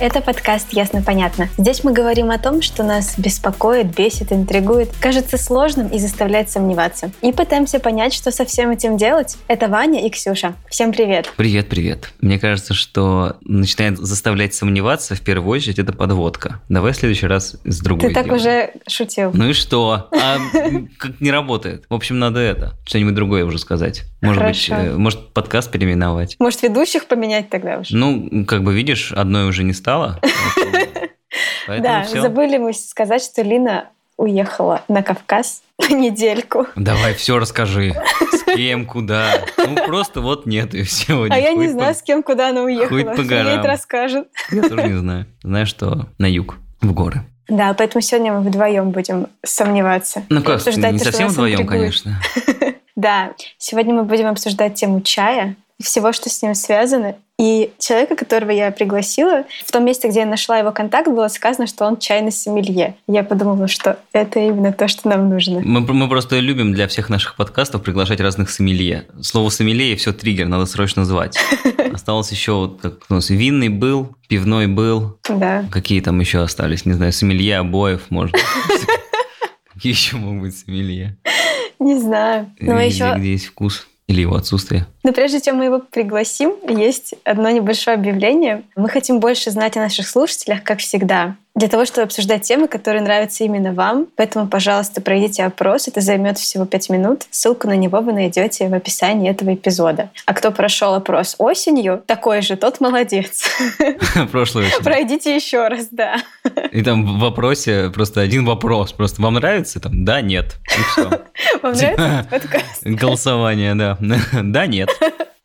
Это подкаст «Ясно-понятно». Здесь мы говорим о том, что нас беспокоит, бесит, интригует, кажется сложным и заставляет сомневаться. И пытаемся понять, что со всем этим делать. Это Ваня и Ксюша. Всем привет! Привет, привет. Мне кажется, что начинает заставлять сомневаться в первую очередь это подводка. Давай в следующий раз с другой Ты так сделаем. уже шутил. Ну и что? А как не работает? В общем, надо это. Что-нибудь другое уже сказать. Может быть, Хорошо. э, может подкаст переименовать. Может, ведущих поменять тогда уже? Ну, как бы видишь, одной уже не стало. Поэтому да, забыли мы сказать, что Лина уехала на Кавказ на недельку. Давай, все расскажи. С кем, куда. Ну, просто вот нет, и сегодня. А я не знаю, с кем, куда она уехала. хоть по горам. это расскажет. Я тоже не знаю. Знаю, что на юг, в горы. Да, поэтому сегодня мы вдвоем будем сомневаться. Ну как, не совсем вдвоем, конечно. Да, сегодня мы будем обсуждать тему чая и всего, что с ним связано. И человека, которого я пригласила, в том месте, где я нашла его контакт, было сказано, что он чайный сомелье. Я подумала, что это именно то, что нам нужно. Мы, мы просто любим для всех наших подкастов приглашать разных сомелье. Слово сомелье и все триггер, надо срочно звать. Осталось еще вот как у нас винный был, пивной был, Да. какие там еще остались, не знаю, сомелье обоев, может. Какие еще могут быть сомелье? Не знаю. Но Везде, еще, где есть вкус или его отсутствие. но прежде чем мы его пригласим, есть одно небольшое объявление. Мы хотим больше знать о наших слушателях, как всегда. Для того, чтобы обсуждать темы, которые нравятся именно вам. Поэтому, пожалуйста, пройдите опрос. Это займет всего 5 минут. Ссылку на него вы найдете в описании этого эпизода. А кто прошел опрос осенью, такой же, тот молодец. Очень. Пройдите еще раз, да. И там в вопросе просто один вопрос. Просто вам нравится? Там, да, нет. И все. Вам нравится подкаст? Голосование, да. Да, нет.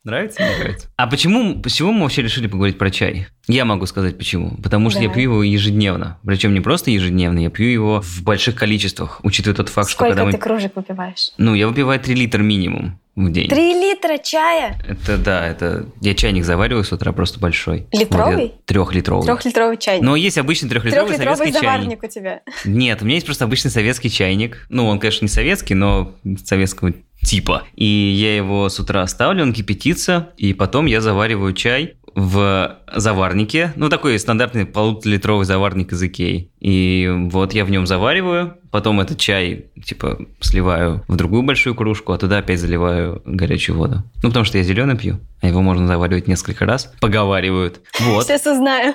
Нравится, не нравится? А почему, почему мы вообще решили поговорить про чай? Я могу сказать почему. Потому что я Давай. пью его ежедневно. Причем не просто ежедневно, я пью его в больших количествах, учитывая тот факт, что Сколько когда мы... ты кружек выпиваешь? Ну, я выпиваю 3 литра минимум в день. Три литра чая? Это да, это... Я чайник завариваю с утра просто большой. Литровый? Трехлитровый. Трехлитровый чайник. Но есть обычный трехлитровый Трехлитровый советский чайник. заварник у тебя. Нет, у меня есть просто обычный советский чайник. Ну, он, конечно, не советский, но советского типа. И я его с утра ставлю, он кипятится, и потом я завариваю чай в заварнике. Ну, такой стандартный полуторалитровый заварник из Икеи. И вот я в нем завариваю, потом этот чай, типа, сливаю в другую большую кружку, а туда опять заливаю горячую воду. Ну, потому что я зеленый пью, а его можно заваривать несколько раз. Поговаривают. Вот. Сейчас узнаю.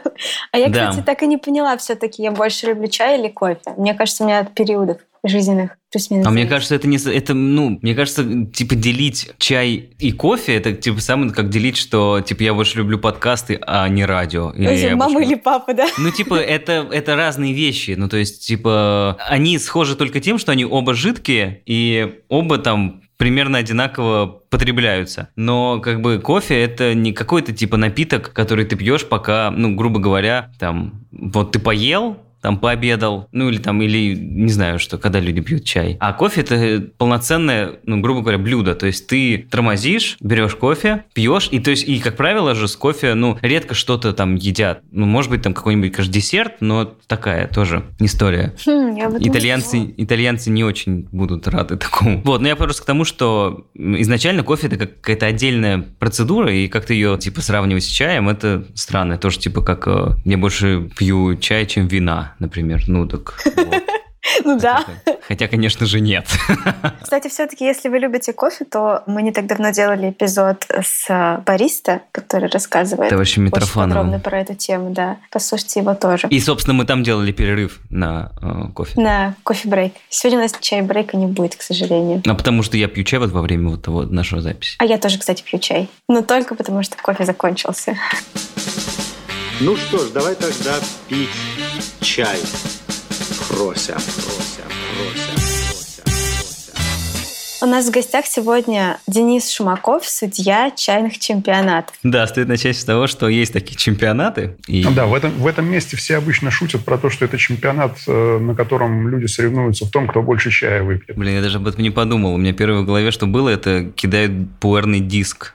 А я, Да. кстати, так и не поняла все-таки, я больше люблю чай или кофе. Мне кажется, у меня от периодов жизненных плюс-минус. А мне кажется, это не... Это, ну, мне кажется, типа, делить чай и кофе, это, типа, самое, как делить, что, типа, я больше люблю подкасты, а не радио. Или Если мама больше- или папа, да? Ну, типа, это, это разные вещи. Ну, то есть, типа, они схожи только тем, что они оба жидкие, и оба там примерно одинаково потребляются. Но, как бы, кофе это не какой-то, типа, напиток, который ты пьешь, пока, ну, грубо говоря, там, вот ты поел, там пообедал, ну или там, или не знаю, что, когда люди пьют чай. А кофе это полноценное, ну, грубо говоря, блюдо. То есть ты тормозишь, берешь кофе, пьешь, и то есть, и как правило же с кофе, ну, редко что-то там едят. Ну, может быть, там какой-нибудь, конечно, десерт, но такая тоже история. Хм, этом не Итальянцы, итальянцы не очень будут рады такому. Вот, но я просто к тому, что изначально кофе это как какая-то отдельная процедура, и как-то ее типа сравнивать с чаем, это странно. Тоже типа как э, я больше пью чай, чем вина, например. Ну так. вот. Ну да. Хотя, конечно же, нет. Кстати, все-таки, если вы любите кофе, то мы не так давно делали эпизод с э, бариста, который рассказывает Товарищем очень подробно Митрофановым. про эту тему, да. Послушайте его тоже. И, собственно, мы там делали перерыв на э, кофе. На кофе-брейк. Сегодня у нас чай-брейка не будет, к сожалению. А потому что я пью чай вот во время вот того нашего записи. А я тоже, кстати, пью чай. Но только потому, что кофе закончился. Ну что ж, давай тогда пить чай. Фрося, фрося, фрося. У нас в гостях сегодня Денис Шумаков, судья чайных чемпионатов. Да, стоит начать с того, что есть такие чемпионаты. И... Да, в этом, в этом месте все обычно шутят про то, что это чемпионат, э, на котором люди соревнуются в том, кто больше чая выпьет. Блин, я даже об этом не подумал. У меня первое в голове, что было, это кидают пуэрный диск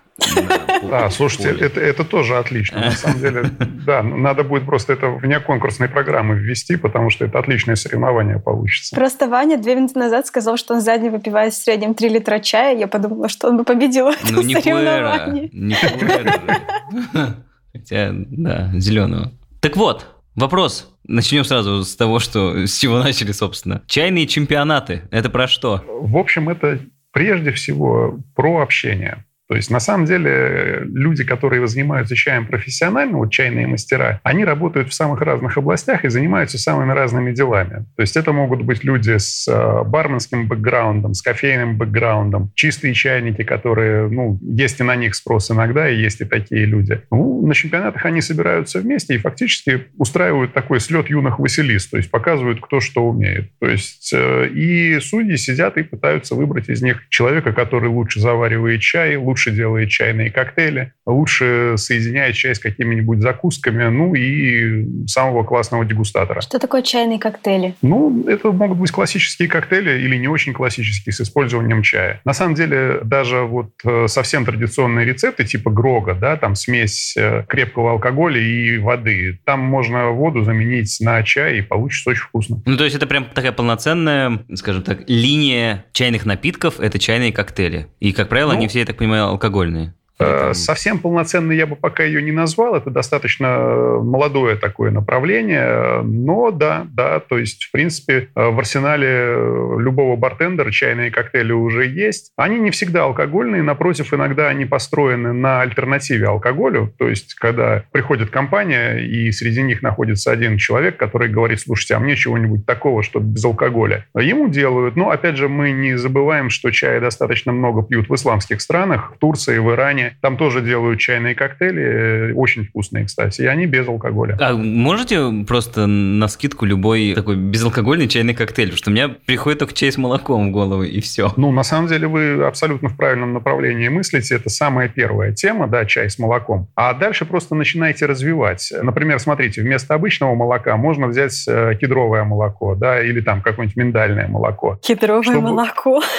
Да, слушайте, это, это тоже отлично. На самом деле, да, надо будет просто это вне конкурсной программы ввести, потому что это отличное соревнование получится. Просто Ваня две минуты назад сказал, что он за день выпивает в среднем 3 литра чая. Я подумала, что он бы победил в этом Ну, не соревновании. пуэра. Не пуэра. Хотя, да, зеленого. Так вот, вопрос. Начнем сразу с того, что с чего начали, собственно. Чайные чемпионаты. Это про что? В общем, это прежде всего про общение. То есть, на самом деле, люди, которые занимаются чаем профессионально, вот чайные мастера, они работают в самых разных областях и занимаются самыми разными делами. То есть, это могут быть люди с э, барменским бэкграундом, с кофейным бэкграундом, чистые чайники, которые, ну, есть и на них спрос иногда, и есть и такие люди. Ну, на чемпионатах они собираются вместе и фактически устраивают такой слет юных василист, то есть показывают, кто что умеет. То есть, э, и судьи сидят и пытаются выбрать из них человека, который лучше заваривает чай, лучше делает чайные коктейли, лучше соединяет чай с какими-нибудь закусками, ну и самого классного дегустатора. Что такое чайные коктейли? Ну, это могут быть классические коктейли или не очень классические с использованием чая. На самом деле, даже вот э, совсем традиционные рецепты типа грога, да, там смесь э, крепкого алкоголя и воды, там можно воду заменить на чай и получится очень вкусно. Ну, то есть это прям такая полноценная, скажем так, линия чайных напитков – это чайные коктейли. И, как правило, Ну, они все, я так понимаю, алкогольные. Э, Совсем полноценной я бы пока ее не назвал. Это достаточно э, молодое такое направление. Но да, да, то есть, в принципе, э, в арсенале любого бартендера чайные коктейли уже есть. Они не всегда алкогольные, напротив, иногда они построены на альтернативе алкоголю. То есть, когда приходит компания, и среди них находится один человек, который говорит, слушайте, а мне чего-нибудь такого, чтобы без алкоголя. Ему делают. Но, опять же, мы не забываем, что чая достаточно много пьют в исламских странах, в Турции, в Иране. Там тоже делают чайные коктейли, э, очень вкусные, кстати, и они без алкоголя. А можете просто на скидку любой такой безалкогольный чайный коктейль? Потому что у меня приходит только чай с молоком в голову, и все. Ну, на самом деле, вы абсолютно в правильном направлении мыслите. Это самая первая тема, да, чай с молоком. А дальше просто начинаете развивать. Например, смотрите, вместо обычного молока можно взять э, кедровое молоко, да, или там какое-нибудь миндальное молоко. Кедровое Чтобы- молоко.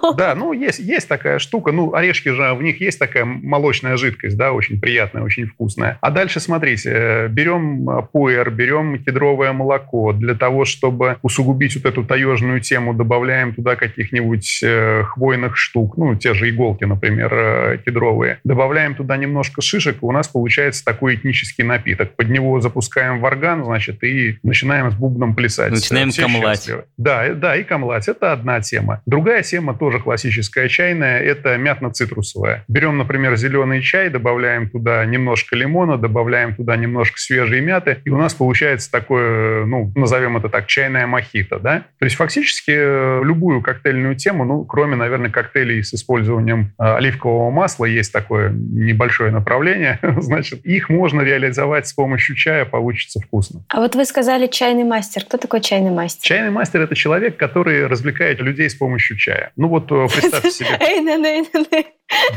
Да, ну, есть, есть такая штука. Ну, орешки же, в них есть такая молочная жидкость, да, очень приятная, очень вкусная. А дальше, смотрите, э, берем э, пуэр, берем кедровое молоко. Для того, чтобы усугубить вот эту таежную тему, добавляем туда каких-нибудь э, хвойных штук, ну, те же иголки, например, кедровые. Добавляем туда немножко шишек, и у нас получается такой этнический напиток. Под него запускаем в орган, значит, и начинаем с бубном плясать. Начинаем Все камлать. счастливы. Да, да, и камлать. Это одна тема. Другая тема, тоже классическая чайная, это мятно-цитрусовая. Берем, например, зеленый чай, добавляем туда немножко лимона, добавляем туда немножко свежей мяты, и у нас получается такое, ну, назовем это так, чайная мохито, да? То есть фактически э, любую коктейльную тему, ну, кроме, наверное, коктейлей с использованием э, оливкового масла, есть такое небольшое направление, значит, их можно реализовать с помощью чая, получится вкусно. А вот вы сказали чайный мастер. Кто такой чайный мастер? Чайный мастер – это человек, который развлекает людей с помощью чая. Ну вот э, представьте себе.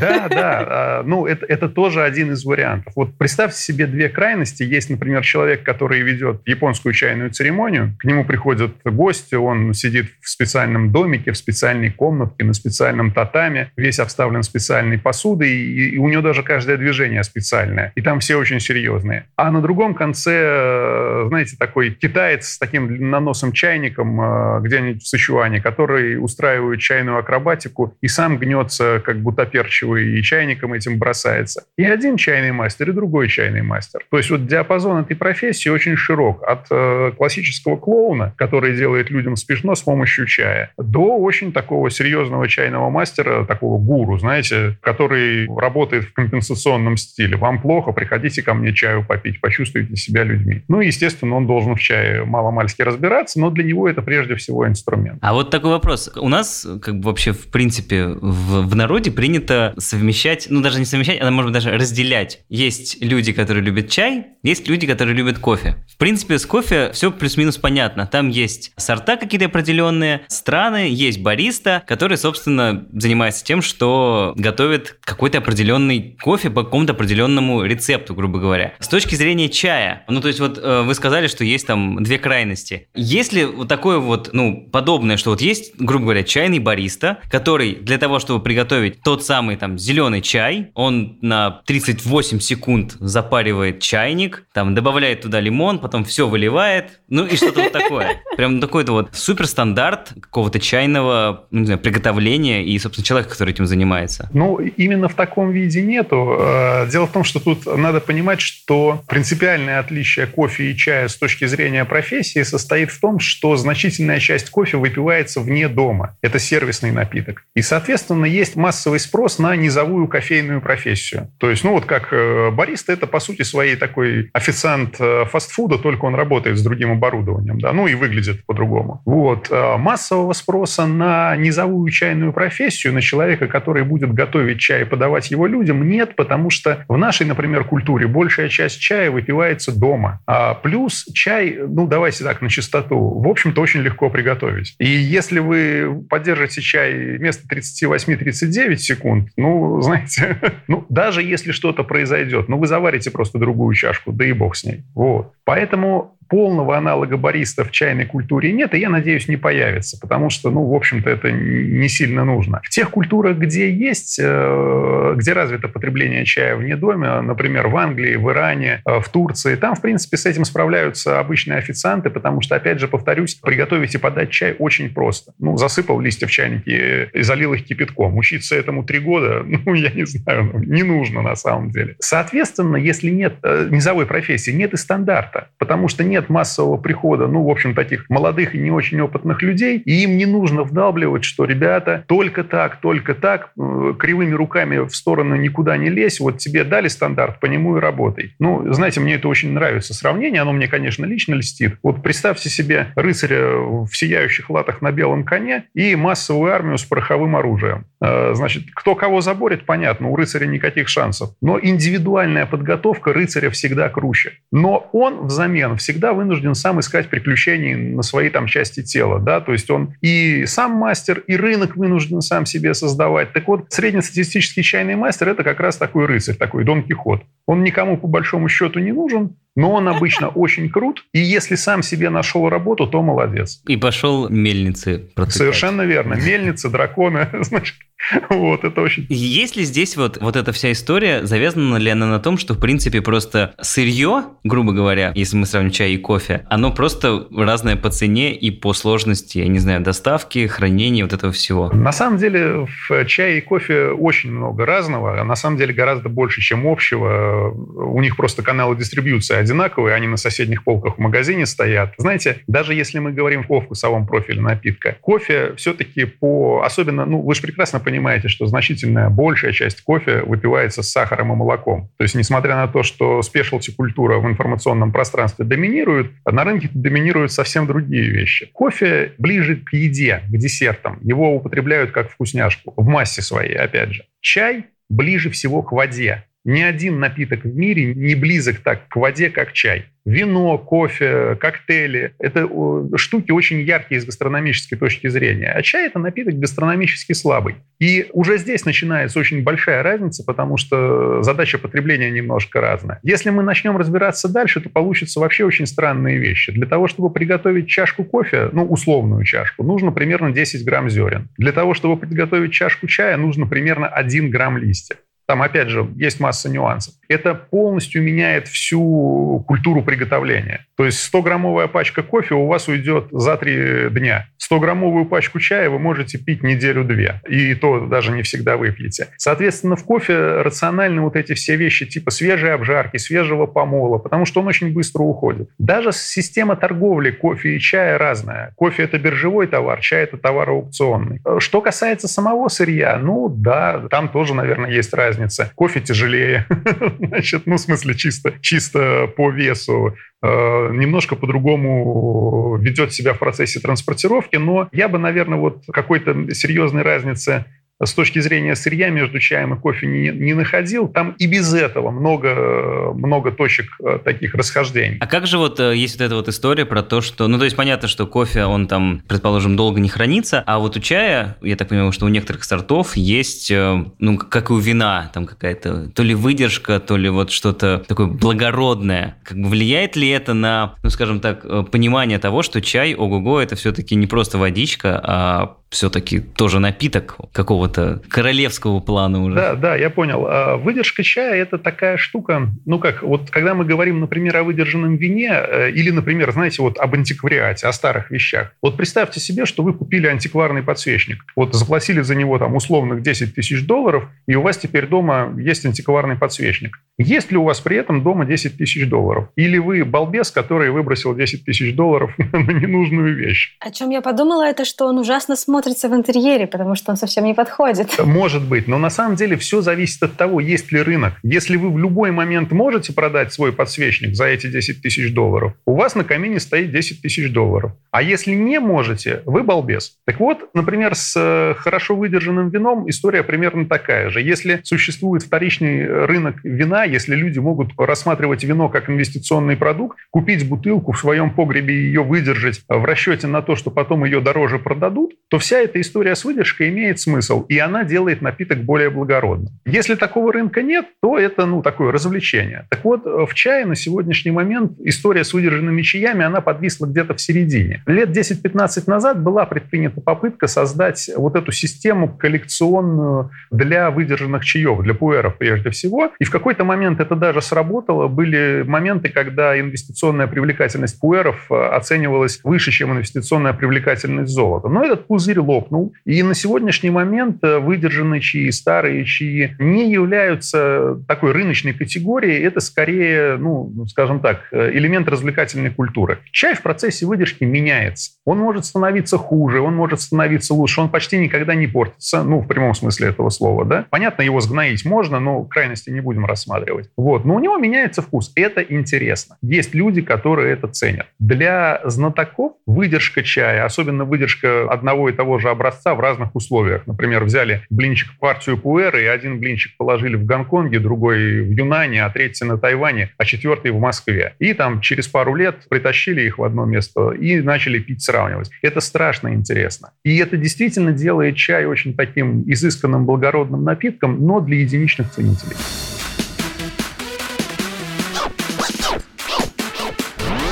Да, да. а, Ну, это, это тоже один из вариантов. Вот представьте себе две крайности. Есть, например, человек, который ведет японскую чайную церемонию. К нему приходят гости, он сидит в специальном домике, в специальной комнатке, на специальном татаме, весь обставлен специальной посудой, и, и у него даже каждое движение специальное. И там все очень серьезные. А на другом конце, э, знаете, такой китаец с таким длинноносым чайником э, где-нибудь в Сычуане, который устраивает чайную акробатику и сам гнется, как гутоперчивый, и чайником этим бросается. И один чайный мастер, и другой чайный мастер. То есть вот диапазон этой профессии очень широк. От э, классического клоуна, который делает людям смешно с помощью чая, до очень такого серьезного чайного мастера, такого гуру, знаете, который работает в компенсационном стиле. Вам плохо, приходите ко мне чаю попить, почувствуйте себя людьми. Ну, естественно, он должен в чае мало-мальски разбираться, но для него это прежде всего инструмент. А вот такой вопрос. У нас, как бы вообще, в принципе, в, в народе принято совмещать, ну даже не совмещать, а может даже разделять. Есть люди, которые любят чай, есть люди, которые любят кофе. В принципе, с кофе все плюс-минус понятно. Там есть сорта какие-то определенные, страны, есть бариста, который, собственно, занимается тем, что готовит какой-то определенный кофе по какому-то определенному рецепту, грубо говоря. С точки зрения чая, ну то есть вот э, вы сказали, что есть там две крайности. Есть ли вот такое вот, ну, подобное, что вот есть, грубо говоря, чайный бариста, бариста, который для того, чтобы приготовить тот самый там зеленый чай, он на 38 секунд запаривает чайник, там добавляет туда лимон, потом все выливает, ну и что-то вот такое. Прям такой-то вот суперстандарт какого-то чайного, ну, не знаю, приготовления и, собственно, человека, который этим занимается. Ну, именно в таком виде нету. Э, дело в том, что тут надо понимать, что принципиальное отличие кофе и чая с точки зрения профессии состоит в том, что значительная часть кофе выпивается вне дома. Это сервисный напиток. И, соответственно, есть массовый спрос на низовую кофейную профессию. То есть, ну вот как э, бариста, это по сути своей такой официант э, фастфуда, только он работает с другим оборудованием, да, ну и выглядит по-другому. Вот. Э, массового спроса на низовую чайную профессию, на человека, который будет готовить чай и подавать его людям, нет, потому что в нашей, например, культуре большая часть чая выпивается дома. А плюс чай, ну давайте так, на чистоту, в общем-то, очень легко приготовить. И если вы поддержите чай вместо 38-39 секунд, ну, знаете, ну, даже если что-то произойдет, ну, вы заварите просто другую чашку, да и бог с ней. Вот. Поэтому полного аналога бариста в чайной культуре нет, и я надеюсь, не появится, потому что, ну, в общем-то, это не сильно нужно. В тех культурах, где есть, э, где развито потребление чая вне дома, например, в Англии, в Иране, э, в Турции, там, в принципе, с этим справляются обычные официанты, потому что, опять же, повторюсь, приготовить и подать чай очень просто. Ну, засыпал листья в чайнике и залил их кипятком. Учиться этому три года, ну, я не знаю, ну, не нужно на самом деле. Соответственно, если нет э, низовой профессии, нет и стандарта, потому что нет нет массового прихода, ну, в общем, таких молодых и не очень опытных людей, и им не нужно вдалбливать, что, ребята, только так, только так, э, кривыми руками в сторону никуда не лезь, вот тебе дали стандарт, по нему и работай. Ну, знаете, мне это очень нравится сравнение, оно мне, конечно, лично льстит. Вот представьте себе рыцаря в сияющих латах на белом коне и массовую армию с пороховым оружием. Э, значит, кто кого заборет, понятно, у рыцаря никаких шансов. Но индивидуальная подготовка рыцаря всегда круче. Но он взамен всегда всегда вынужден сам искать приключений на своей там части тела, да, то есть он и сам мастер, и рынок вынужден сам себе создавать. Так вот, среднестатистический чайный мастер – это как раз такой рыцарь, такой Дон Кихот. Он никому по большому счету не нужен, но он обычно очень крут, и если сам себе нашел работу, то молодец. И пошел мельницы протыкать. Совершенно верно. Мельницы, драконы, значит, Вот, это очень... Есть ли здесь вот, вот эта вся история, завязана ли она на том, что, в принципе, просто сырье, грубо говоря, если мы сравним чай и кофе, оно просто разное по цене и по сложности, я не знаю, доставки, хранения, вот этого всего? На самом деле в чае и кофе очень много разного, а на самом деле гораздо больше, чем общего. У них просто каналы дистрибьюции одинаковые, они на соседних полках в магазине стоят. Знаете, даже если мы говорим о вкусовом профиле напитка, кофе все-таки по... Особенно, ну, вы же прекрасно понимаете, что значительная большая часть кофе выпивается с сахаром и молоком. То есть, несмотря на то, что спешалти-культура в информационном пространстве доминирует, на рынке доминируют совсем другие вещи. Кофе ближе к еде, к десертам. Его употребляют как вкусняшку, в массе своей, опять же. Чай ближе всего к воде. Ни один напиток в мире не близок так к воде, как чай. Вино, кофе, коктейли – это штуки очень яркие с гастрономической точки зрения. А чай – это напиток гастрономически слабый. И уже здесь начинается очень большая разница, потому что задача потребления немножко разная. Если мы начнем разбираться дальше, то получится вообще очень странные вещи. Для того, чтобы приготовить чашку кофе, ну, условную чашку, нужно примерно 10 грамм зерен. Для того, чтобы приготовить чашку чая, нужно примерно 1 грамм листья. Там, опять же, есть масса нюансов. Это полностью меняет всю культуру приготовления. То есть 100-граммовая пачка кофе у вас уйдет за три дня. 100-граммовую пачку чая вы можете пить неделю-две. И то даже не всегда выпьете. Соответственно, в кофе рациональны вот эти все вещи типа свежей обжарки, свежего помола, потому что он очень быстро уходит. Даже система торговли кофе и чая разная. Кофе – это биржевой товар, чай – это товар аукционный. Что касается самого сырья, ну да, там тоже, наверное, есть разница разница. Кофе тяжелее, значит, ну, в смысле, чисто, чисто по весу. Э, немножко по-другому ведет себя в процессе транспортировки, но я бы, наверное, вот какой-то серьезной разницы с точки зрения сырья между чаем и кофе не, не находил. Там и без этого много, много точек э, таких расхождеий. А как же вот э, есть вот эта вот история про то, что... Ну, то есть понятно, что кофе, он там, предположим, долго не хранится, а вот у чая, я так понимаю, что у некоторых сортов есть, э, ну, как и у вина, там какая-то то ли выдержка, то ли вот что-то такое благородное. Как бы влияет ли это на, ну, скажем так, понимание того, что чай, ого-го, это все-таки не просто водичка, а все-таки тоже напиток какого-то королевского плана уже. Да, да, я понял. А выдержка чая – это такая штука, ну как, вот когда мы говорим, например, о выдержанном вине э, или, например, знаете, вот об антиквариате, о старых вещах. Вот представьте себе, что вы купили антикварный подсвечник. Вот заплатили за него там условных 10 тысяч долларов, и у вас теперь дома есть антикварный подсвечник. Есть ли у вас при этом дома 10 тысяч долларов? Или вы балбес, который выбросил 10 тысяч долларов на ненужную вещь? О чем я подумала, это что он ужасно смотрится в интерьере, потому что он совсем не подходит. Может быть, но на самом деле все зависит от того, есть ли рынок. Если вы в любой момент можете продать свой подсвечник за эти 10 тысяч долларов, у вас на камине стоит 10 тысяч долларов. А если не можете, вы балбес. Так вот, например, с э, хорошо выдержанным вином история примерно такая же. Если существует вторичный рынок вина, если люди могут рассматривать вино как инвестиционный продукт, купить бутылку в своем погребе и ее выдержать в расчете на то, что потом ее дороже продадут, то вся эта история с выдержкой имеет смысл, и она делает напиток более благородным. Если такого рынка нет, то это ну, такое развлечение. Так вот, в чае на сегодняшний момент история с выдержанными чаями, она подвисла где-то в середине. Лет 10-15 назад была предпринята попытка создать вот эту систему коллекционную для выдержанных чаев, для пуэров прежде всего. И в какой-то момент момент это даже сработало. Были моменты, когда инвестиционная привлекательность пуэров э, оценивалась выше, чем инвестиционная привлекательность золота. Но этот пузырь лопнул. И на сегодняшний момент э, выдержанные чаи, старые чаи не являются такой рыночной категорией. Это скорее, ну, скажем так, э, элемент развлекательной культуры. Чай в процессе выдержки меняется. Он может становиться хуже, он может становиться лучше. Он почти никогда не портится, ну, в прямом смысле этого слова, да. Понятно, его сгноить можно, но крайности не будем рассматривать. Вот. Но у него меняется вкус. Это интересно. Есть люди, которые это ценят. Для знатоков выдержка чая, особенно выдержка одного и того же образца в разных условиях. Например, взяли блинчик партию пуэры, и один блинчик положили в Гонконге, другой в Юнане, а третий на Тайване, а четвертый в Москве. И там через пару лет притащили их в одно место и начали пить, сравнивать. Это страшно интересно. И это действительно делает чай очень таким изысканным, благородным напитком, но для единичных ценителей.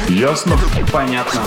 Ясно? Понятно.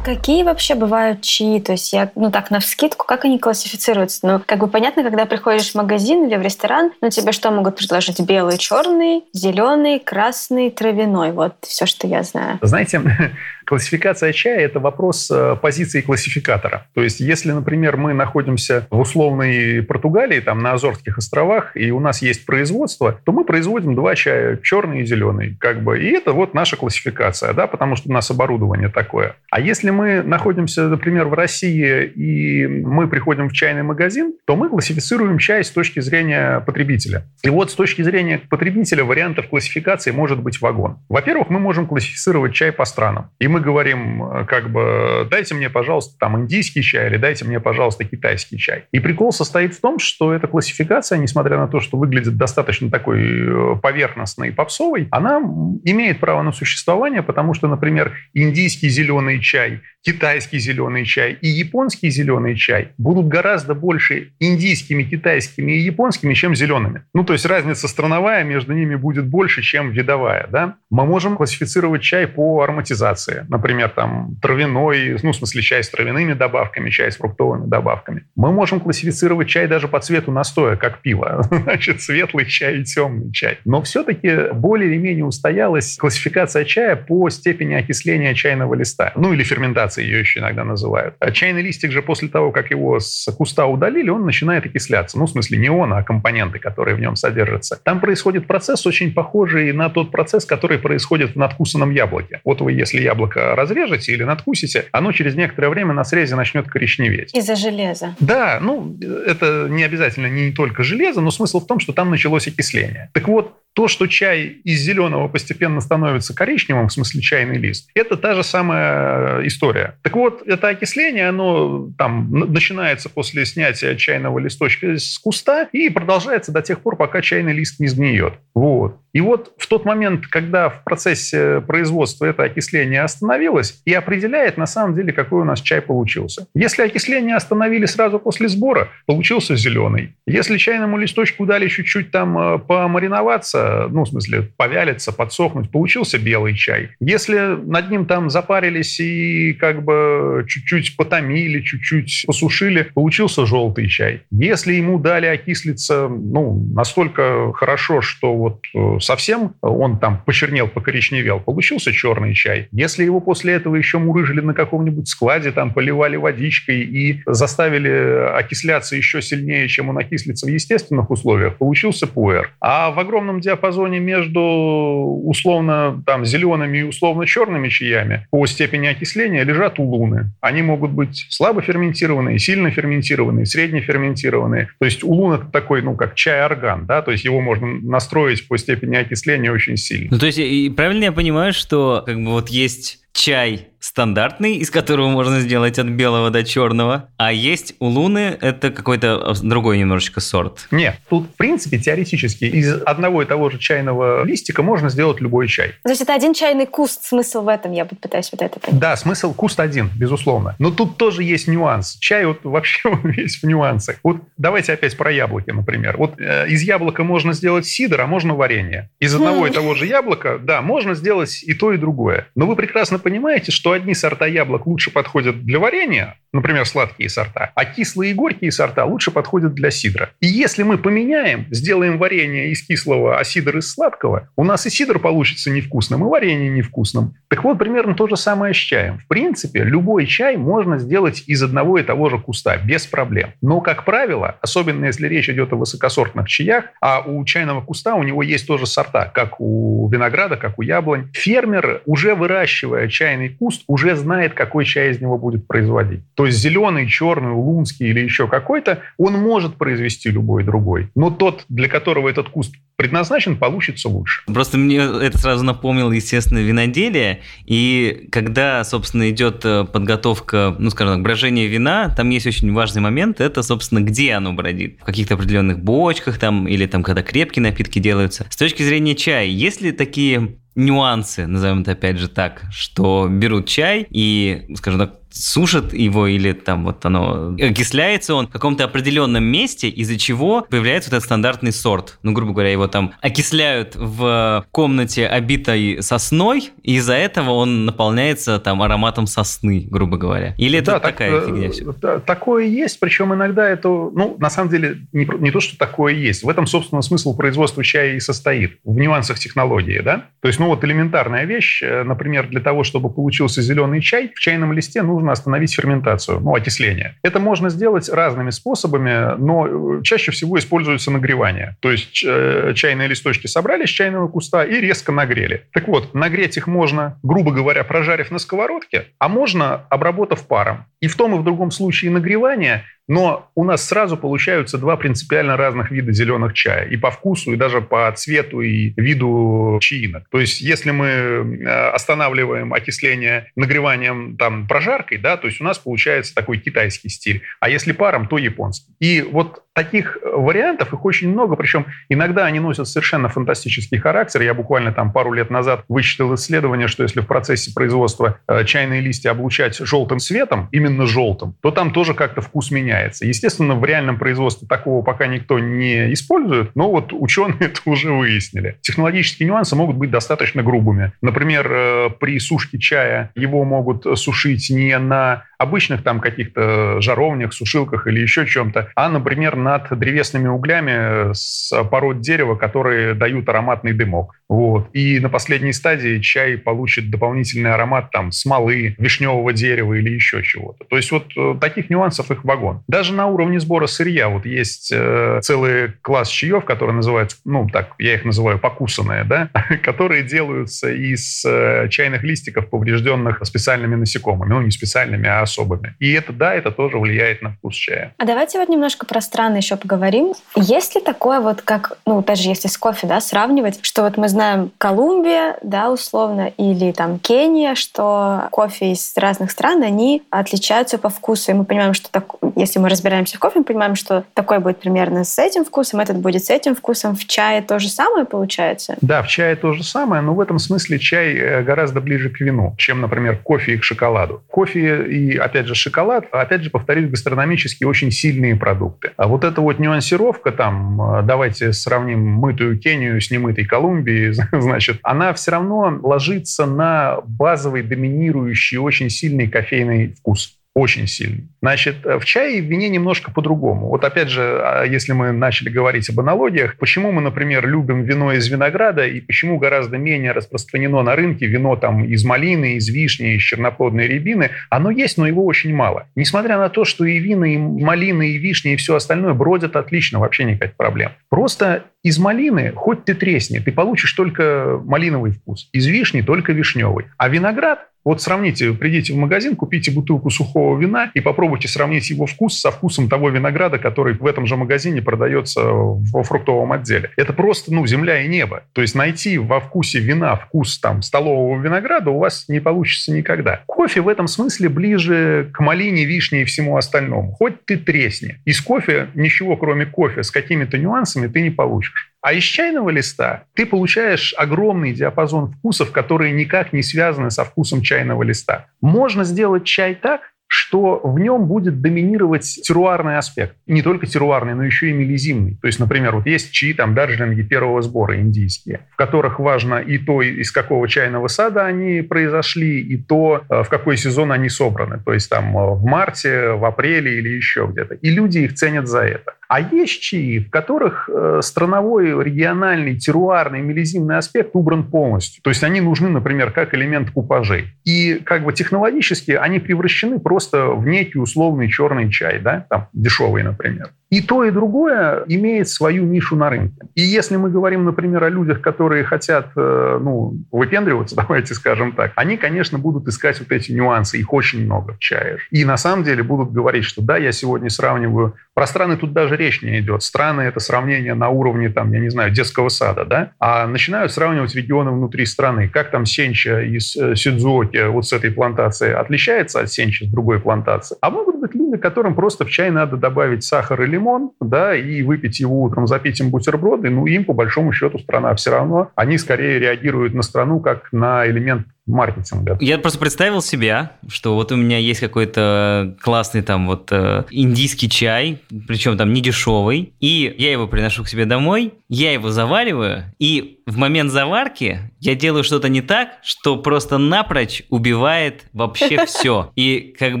Какие вообще бывают чаи? То есть я, ну так, на вскидку, как они классифицируются? Ну, как бы понятно, когда приходишь в магазин или в ресторан, ну, тебе что могут предложить? Белый, черный, зеленый, красный, травяной. Вот все, что я знаю. Знаете, Классификация чая – это вопрос э, позиции классификатора. То есть, если, например, мы находимся в условной Португалии, там, на Азорских островах, и у нас есть производство, то мы производим два чая – черный и зеленый. Как бы. И это вот наша классификация, да, потому что у нас оборудование такое. А если мы находимся, например, в России, и мы приходим в чайный магазин, то мы классифицируем чай с точки зрения потребителя. И вот с точки зрения потребителя вариантов классификации может быть вагон. Во-первых, мы можем классифицировать чай по странам. И мы говорим, э, как бы, дайте мне, пожалуйста, там индийский чай или дайте мне, пожалуйста, китайский чай. И прикол состоит в том, что эта классификация, несмотря на то, что выглядит достаточно такой э, поверхностной и попсовой, она имеет право на существование, потому что, например, индийский зеленый чай, китайский зеленый чай и японский зеленый чай будут гораздо больше индийскими, китайскими и японскими, чем зелеными. Ну, то есть разница страновая между ними будет больше, чем видовая. Да? Мы можем классифицировать чай по ароматизации например, там травяной, ну, в смысле чай с травяными добавками, чай с фруктовыми добавками. Мы можем классифицировать чай даже по цвету настоя, как пиво. Значит, светлый чай и темный чай. Но все-таки более или менее устоялась классификация чая по степени окисления чайного листа. Ну, или ферментации ее еще иногда называют. А чайный листик же после того, как его с куста удалили, он начинает окисляться. Ну, в смысле, не он, а компоненты, которые в нем содержатся. Там происходит процесс очень похожий на тот процесс, который происходит в надкусанном яблоке. Вот вы, если яблоко яблоко разрежете или надкусите, оно через некоторое время на срезе начнет коричневеть. Из-за железа. Да, ну, это не обязательно не только железо, но смысл в том, что там началось окисление. Так вот, то, что чай из зеленого постепенно становится коричневым, в смысле чайный лист, это та же самая история. Так вот, это окисление, оно там начинается после снятия чайного листочка с куста и продолжается до тех пор, пока чайный лист не сгниет. Вот. И вот в тот момент, когда в процессе производства это окисление остановилось и определяет на самом деле, какой у нас чай получился. Если окисление остановили сразу после сбора, получился зеленый. Если чайному листочку дали чуть-чуть там э, помариноваться, ну, в смысле, повялиться, подсохнуть, получился белый чай. Если над ним там запарились и как бы чуть-чуть потомили, чуть-чуть посушили, получился желтый чай. Если ему дали окислиться, ну, настолько хорошо, что вот э, совсем он там почернел, покоричневел, получился черный чай. Если его после этого еще мурыжили на каком-нибудь складе, там поливали водичкой и заставили окисляться еще сильнее, чем он окислится в естественных условиях, получился пуэр. А в огромном диапазоне между условно там зелеными и условно черными чаями по степени окисления лежат улуны. Они могут быть слабо ферментированные, сильно ферментированные, среднеферментированные. То есть улун это такой, ну, как чай-орган, да, то есть его можно настроить по степени окисления очень сильно. Ну, то есть, и правильно я понимаю, что как бы вот есть чай стандартный, из которого можно сделать от белого до черного, а есть у Луны это какой-то другой немножечко сорт. Нет, тут в принципе теоретически из одного и того же чайного листика можно сделать любой чай. То есть это один чайный куст, смысл в этом, я пытаюсь вот это понять. Да, смысл куст один, безусловно. Но тут тоже есть нюанс. Чай вот вообще весь в нюансах. Вот давайте опять про яблоки, например. Вот э, из яблока можно сделать сидр, а можно варенье. Из одного и того же яблока, да, можно сделать и то, и другое. Но вы прекрасно понимаете, что одни сорта яблок лучше подходят для варенья, например, сладкие сорта, а кислые и горькие сорта лучше подходят для сидра. И если мы поменяем, сделаем варенье из кислого, а сидр из сладкого, у нас и сидр получится невкусным, и варенье невкусным. Так вот, примерно то же самое с чаем. В принципе, любой чай можно сделать из одного и того же куста, без проблем. Но, как правило, особенно если речь идет о высокосортных чаях, а у чайного куста у него есть тоже сорта, как у винограда, как у яблонь, фермер, уже выращивая чайный куст, уже знает, какой чай из него будет производить. То есть зеленый, черный, улунский или еще какой-то, он может произвести любой другой. Но тот, для которого этот куст предназначен, получится лучше. Просто мне это сразу напомнило, естественно, виноделие. И когда, собственно, идет э, подготовка, ну, скажем так, брожение вина, там есть очень важный момент, это, собственно, где оно бродит. В каких-то определенных бочках там, или там, когда крепкие напитки делаются. С точки зрения чая, есть ли такие нюансы, назовем это опять же так, что берут чай и, скажем так, сушат его или там вот оно окисляется он в каком-то определенном месте, из-за чего появляется вот этот стандартный сорт. Ну, грубо говоря, его там окисляют в комнате, обитой сосной, и из-за этого он наполняется там ароматом сосны, грубо говоря. Или это да, такая так, фигня все? Да, такое есть, причем иногда это, ну, на самом деле, не, не то, что такое есть. В этом, собственно, смысл производства чая и состоит, в нюансах технологии, да? То есть, ну, вот элементарная вещь, э, например, для того, чтобы получился зеленый чай, в чайном листе нужно нужно остановить ферментацию, ну, окисление. Это можно сделать разными способами, но э, чаще всего используется нагревание. То есть э, чайные листочки собрали с чайного куста и резко нагрели. Так вот, нагреть их можно, грубо говоря, прожарив на сковородке, а можно обработав паром. И в том и в другом случае нагревание но у нас сразу получаются два принципиально разных вида зеленых чая. И по вкусу, и даже по цвету, и виду чаинок. То есть если мы э, останавливаем окисление нагреванием там, прожаркой, да, то есть у нас получается такой китайский стиль. А если паром, то японский. И вот таких вариантов, их очень много, причем иногда они носят совершенно фантастический характер. Я буквально там пару лет назад вычитал исследование, что если в процессе производства э, чайные листья облучать желтым цветом, именно желтым, то там тоже как-то вкус меняется. Естественно, в реальном производстве такого пока никто не использует, но вот ученые это уже выяснили. Технологические нюансы могут быть достаточно грубыми. Например, э, при сушке чая его могут сушить не на обычных там каких-то жаровнях, сушилках или еще чем-то, а, например, над древесными углями с пород дерева, которые дают ароматный дымок. Вот. И на последней стадии чай получит дополнительный аромат там смолы, вишневого дерева или еще чего-то. То есть вот э, таких нюансов их вагон. Даже на уровне сбора сырья вот есть э, целый класс чаев, которые называются, ну так, я их называю покусанные, да, которые делаются из э, чайных листиков, поврежденных специальными насекомыми. Ну, не специальными, а особыми. И это, да, это тоже влияет на вкус чая. А давайте вот немножко про страны еще поговорим. Есть ли такое вот, как, ну, опять же, если с кофе, да, сравнивать, что вот мы знаем, знаем Колумбия, да, условно, или там Кения, что кофе из разных стран, они отличаются по вкусу. И мы понимаем, что так, если мы разбираемся в кофе, мы понимаем, что такой будет примерно с этим вкусом, этот будет с этим вкусом. В чае то же самое получается? Да, в чае то же самое, но в этом смысле чай э, гораздо ближе к вину, чем, например, кофе и к шоколаду. Кофе и, опять же, шоколад, опять же, повторюсь, гастрономически очень сильные продукты. А вот эта вот нюансировка там, э, давайте сравним мытую Кению с немытой Колумбией, значит, она все равно ложится на базовый, доминирующий, очень сильный кофейный вкус очень сильный. Значит, э, в чае вине немножко по-другому. Вот опять же, а, если мы начали говорить об аналогиях, почему мы, например, любим вино из винограда и почему гораздо менее распространено на рынке вино там из малины, из вишни, из черноплодной рябины, оно есть, но его очень мало. Несмотря на то, что и вина, и малины, и вишни, и все остальное бродят отлично, вообще никаких проблем. Просто из малины, хоть ты тресни, ты получишь только малиновый вкус. Из вишни только вишневый. А виноград вот сравните, придите в магазин, купите бутылку сухого вина и попробуйте сравнить его вкус со вкусом того винограда, который в этом же магазине продается во фруктовом отделе. Это просто, ну, земля и небо. То есть найти во вкусе вина вкус там столового винограда у вас не получится никогда. Кофе в этом смысле ближе к малине, вишне и всему остальному. Хоть ты тресни. Из кофе ничего, кроме кофе, с какими-то нюансами ты не получишь. А из чайного листа ты получаешь огромный диапазон вкусов, которые никак не связаны со вкусом чайного листа. Можно сделать чай так, что в нем будет доминировать теруарный аспект. Не только теруарный, но еще и мелизимный. То есть, например, вот есть чаи там дарджинги первого сбора индийские, в которых важно и то, из какого чайного сада они произошли, и то, э, в какой сезон они собраны. То есть там э, в марте, в апреле или еще где-то. И люди их ценят за это. А есть чаи, в которых э, страновой, региональный, теруарный, мелизимный аспект убран полностью. То есть они нужны, например, как элемент купажей. И как бы технологически они превращены просто в некий условный черный чай, да, там дешевый, например. И то, и другое имеет свою нишу на рынке. И если мы говорим, например, о людях, которые хотят э, ну, выпендриваться, давайте скажем так, они, конечно, будут искать вот эти нюансы, их очень много в чае. И на самом деле будут говорить, что да, я сегодня сравниваю... Про страны тут даже речь не идет. Страны — это сравнение на уровне, там, я не знаю, детского сада, да? А начинают сравнивать регионы внутри страны. Как там Сенча из э, Сидзуоки вот с этой плантации отличается от Сенча с другой плантации? А могут быть люди, которым просто в чай надо добавить сахар или лимон, да, и выпить его утром, запить им бутерброды, ну, им, по большому счету, страна. Все равно, они скорее реагируют на страну как на элемент маркетинга. Я просто представил себя, что вот у меня есть какой-то классный там вот э, индийский чай, причем там не дешевый, и я его приношу к себе домой, я его завариваю, и в момент заварки я делаю что-то не так, что просто напрочь убивает вообще все. И как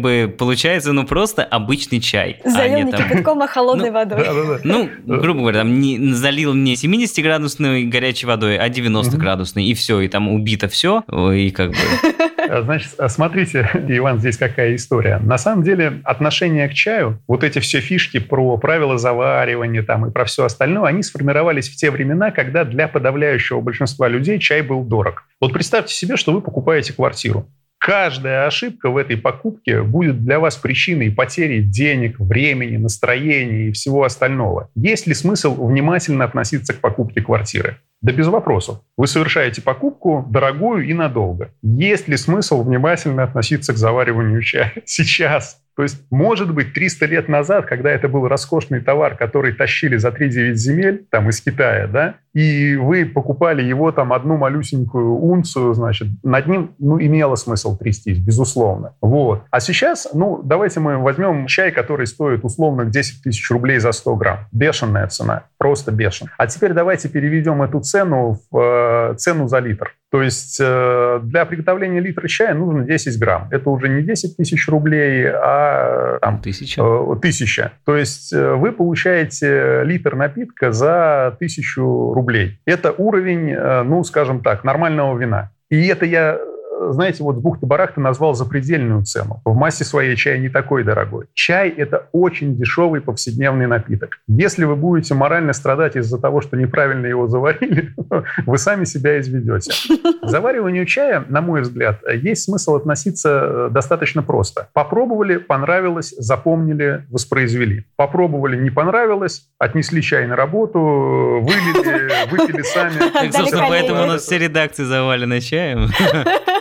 бы получается, ну, просто обычный чай. Залил а не там... кипятком, а холодной ну, водой. Да, да, да. Ну, грубо говоря, там не, залил не 70-градусной горячей водой, а 90-градусной, и все, и там убито все, и как бы... А, значит, а смотрите, Иван, здесь какая история. На самом деле отношение к чаю, вот эти все фишки про правила заваривания там и про все остальное, они сформировались в те времена, когда для подавляющего большинства людей чай был дорог. Вот представьте себе, что вы покупаете квартиру. Каждая ошибка в этой покупке будет для вас причиной потери денег, времени, настроения и всего остального. Есть ли смысл внимательно относиться к покупке квартиры? Да без вопросов. Вы совершаете покупку дорогую и надолго. Есть ли смысл внимательно относиться к завариванию чая сейчас? То есть, может быть, 300 лет назад, когда это был роскошный товар, который тащили за 3-9 земель, там, из Китая, да, и вы покупали его там одну малюсенькую унцию, значит, над ним, ну, имело смысл трястись, безусловно. Вот. А сейчас, ну, давайте мы возьмем чай, который стоит условно 10 тысяч рублей за 100 грамм. Бешеная цена, просто бешеная. А теперь давайте переведем эту цену в э, цену за литр. То есть э, для приготовления литра чая нужно 10 грамм. Это уже не 10 тысяч рублей, а там, тысяча. Э, тысяча. То есть э, вы получаете литр напитка за тысячу рублей. Это уровень, ну, скажем так, нормального вина. И это я знаете, вот с бухты-барахты назвал запредельную цену. В массе своей чай не такой дорогой. Чай – это очень дешевый повседневный напиток. Если вы будете морально страдать из-за того, что неправильно его заварили, вы сами себя изведете. К завариванию чая, на мой взгляд, есть смысл относиться э, достаточно просто. Попробовали, понравилось, запомнили, воспроизвели. Попробовали, не понравилось, отнесли чай на работу, вылили, выпили сами. Собственно, поэтому у нас все редакции завалены чаем.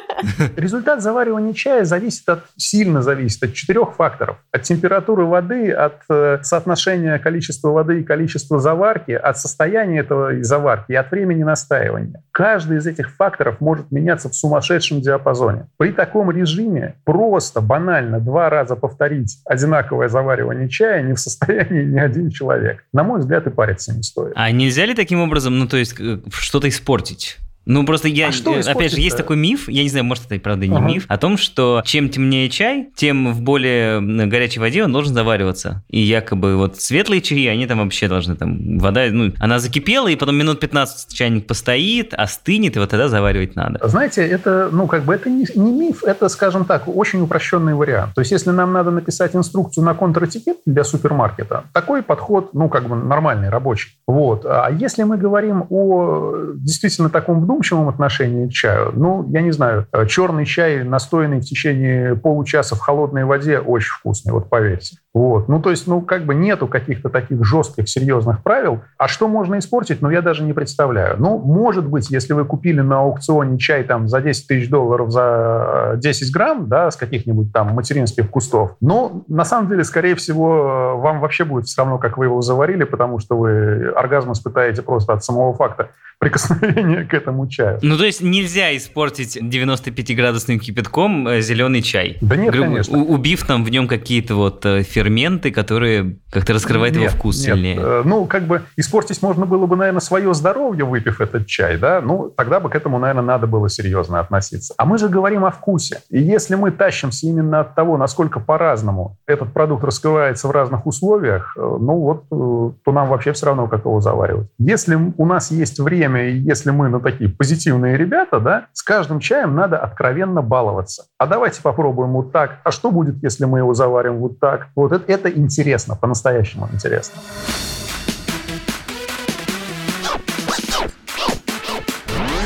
Результат заваривания чая зависит от, сильно зависит от четырех факторов. От температуры воды, от э, соотношения количества воды и количества заварки, от состояния этого заварки и от времени настаивания. Каждый из этих факторов может меняться в сумасшедшем диапазоне. При таком режиме просто банально два раза повторить одинаковое заваривание чая не в состоянии ни один человек. На мой взгляд, и париться не стоит. А нельзя ли таким образом, ну то есть э, что-то испортить? Ну, просто я, а что опять же, есть такой миф, я не знаю, может, это и правда не ага. миф, о том, что чем темнее чай, тем в более горячей воде он должен завариваться. И якобы вот светлые чаи, они там вообще должны, там, вода, ну, она закипела, и потом минут 15 чайник постоит, остынет, и вот тогда заваривать надо. Знаете, это, ну, как бы, это не, не миф, это, скажем так, очень упрощенный вариант. То есть, если нам надо написать инструкцию на контратикет для супермаркета, такой подход, ну, как бы, нормальный, рабочий. Вот. А если мы говорим о действительно таком вдумчивом отношении к чаю, ну, я не знаю, э, черный чай, настоянный в течение получаса в холодной воде, очень вкусный, вот поверьте. Вот. Ну, то есть, ну, как бы нету каких-то таких жестких, серьезных правил. А что можно испортить, ну, я даже не представляю. Ну, может быть, если вы купили на аукционе чай там за 10 тысяч долларов за 10 грамм, да, с каких-нибудь там материнских кустов, но на самом деле, скорее всего, вам вообще будет все равно, как вы его заварили, потому что вы оргазм испытаете просто от самого факта прикосновения к этому чаю. Ну, то есть нельзя испортить 95-градусным кипятком э, зеленый чай? Да нет, Гру- конечно. Убив там в нем какие-то вот э, ферменты, которые как-то раскрывают нет, его вкус нет. сильнее. Э, ну, как бы испортить можно было бы, наверное, свое здоровье, выпив этот чай, да? Ну, тогда бы к этому, наверное, надо было серьезно относиться. А мы же говорим о вкусе. И если мы тащимся именно от того, насколько по-разному этот продукт раскрывается в разных условиях, ну вот, то нам вообще все равно, как его заваривать. Если у нас есть время время, если мы, ну, такие позитивные ребята, да, с каждым чаем надо откровенно баловаться. А давайте попробуем вот так. А что будет, если мы его заварим вот так? Вот это, это интересно, по-настоящему интересно.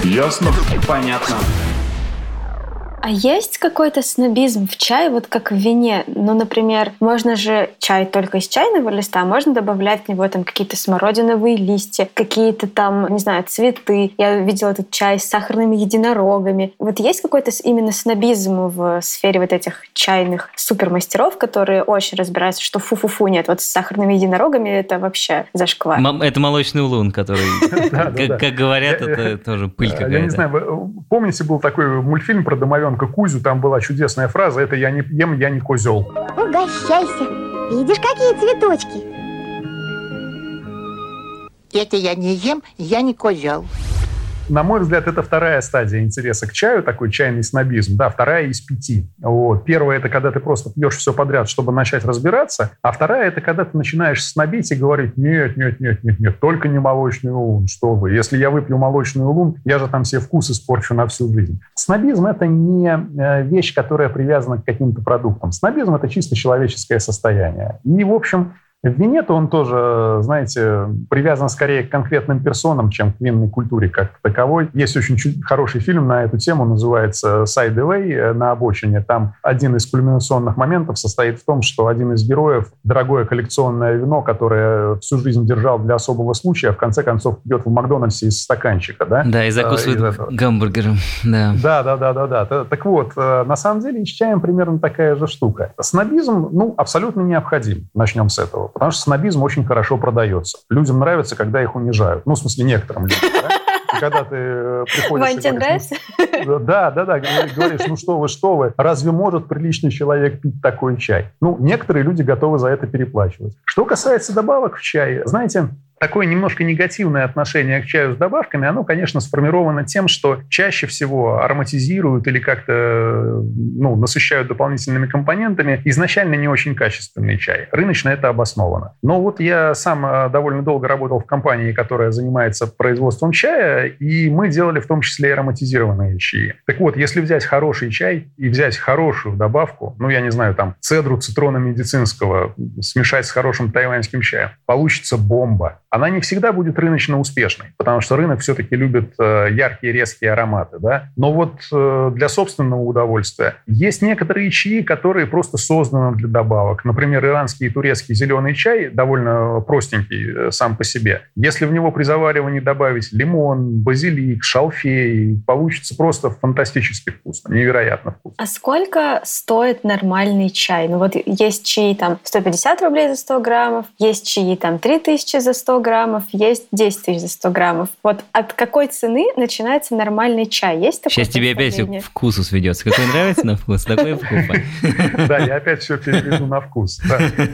Ясно? Понятно. А есть какой-то снобизм в чае, вот как в вине? Ну, например, можно же чай только из чайного листа, а можно добавлять в него там какие-то смородиновые листья, какие-то там, не знаю, цветы. Я видела этот чай с сахарными единорогами. Вот есть какой-то именно снобизм в сфере вот этих чайных супермастеров, которые очень разбираются, что фу-фу-фу, нет, вот с сахарными единорогами это вообще зашквар. Это молочный улун, который, как говорят, это тоже пыль какая-то. Я не знаю, помните, был такой мультфильм про домовенка ребенка Кузю, там была чудесная фраза «это я не ем, я не козел». Угощайся. Видишь, какие цветочки? Это я не ем, я не козел на мой взгляд, это вторая стадия интереса к чаю, такой чайный снобизм. Да, вторая из пяти. Вот. Первая – это когда ты просто пьешь все подряд, чтобы начать разбираться. А вторая – это когда ты начинаешь снобить и говорить, нет, нет, нет, нет, нет, только не молочный улун, что вы. Если я выпью молочный улун, я же там все вкус испорчу на всю жизнь. Снобизм – это не э, вещь, которая привязана к каким-то продуктам. Снобизм – это чисто человеческое состояние. И, в общем, в он тоже, знаете, привязан скорее к конкретным персонам, чем к винной культуре как таковой. Есть очень хороший фильм на эту тему, называется «Sideaway» э, на обочине. Там один из кульминационных моментов состоит в том, что один из героев, дорогое коллекционное вино, которое всю жизнь держал для особого случая, в конце концов идет в Макдональдсе из стаканчика. Да, да и закусывает э, гамбургером. Да. да, да, да, да, да. Так вот, э, на самом деле с чаем примерно такая же штука. Снобизм, ну, абсолютно необходим. Начнем с этого. Потому что снобизм очень хорошо продается. Людям нравится, когда их унижают. Ну, в смысле, некоторым людям. Да? когда ты э, приходишь... Вань, тебе нравится? Да, да, да, говоришь, ну что вы, что вы, разве может приличный человек пить такой чай? Ну, некоторые люди готовы за это переплачивать. Что касается добавок в чай, знаете, такое немножко негативное отношение к чаю с добавками, оно, конечно, сформировано тем, что чаще всего ароматизируют или как-то ну, насыщают дополнительными компонентами изначально не очень качественный чай. Рыночно это обосновано. Но вот я сам э, довольно долго работал в компании, которая занимается производством чая, и мы делали в том числе ароматизированные чаи. Так вот, если взять хороший чай и взять хорошую добавку, ну, я не знаю, там, цедру цитрона медицинского смешать с хорошим тайваньским чаем, получится бомба. Она не всегда будет рыночно успешной, потому что рынок все-таки любит э, яркие, резкие ароматы. Да? Но вот э, для собственного удовольствия есть некоторые чаи, которые просто созданы для добавок. Например, иранский и турецкий зеленый чай довольно простенький сам по себе. Если в него при заваривании добавить лимон, базилик, шалфей, получится просто фантастически вкусно, невероятно вкусно. А сколько стоит нормальный чай? Ну вот есть чаи там 150 рублей за 100 граммов, есть чаи там 3000 за 100 граммов, есть 10 тысяч за 100 граммов. Вот от какой цены начинается нормальный чай? Есть такое Сейчас тебе опять все вкусу сведется. Какой нравится на вкус, такой покупай. Да, я опять все переведу на вкус.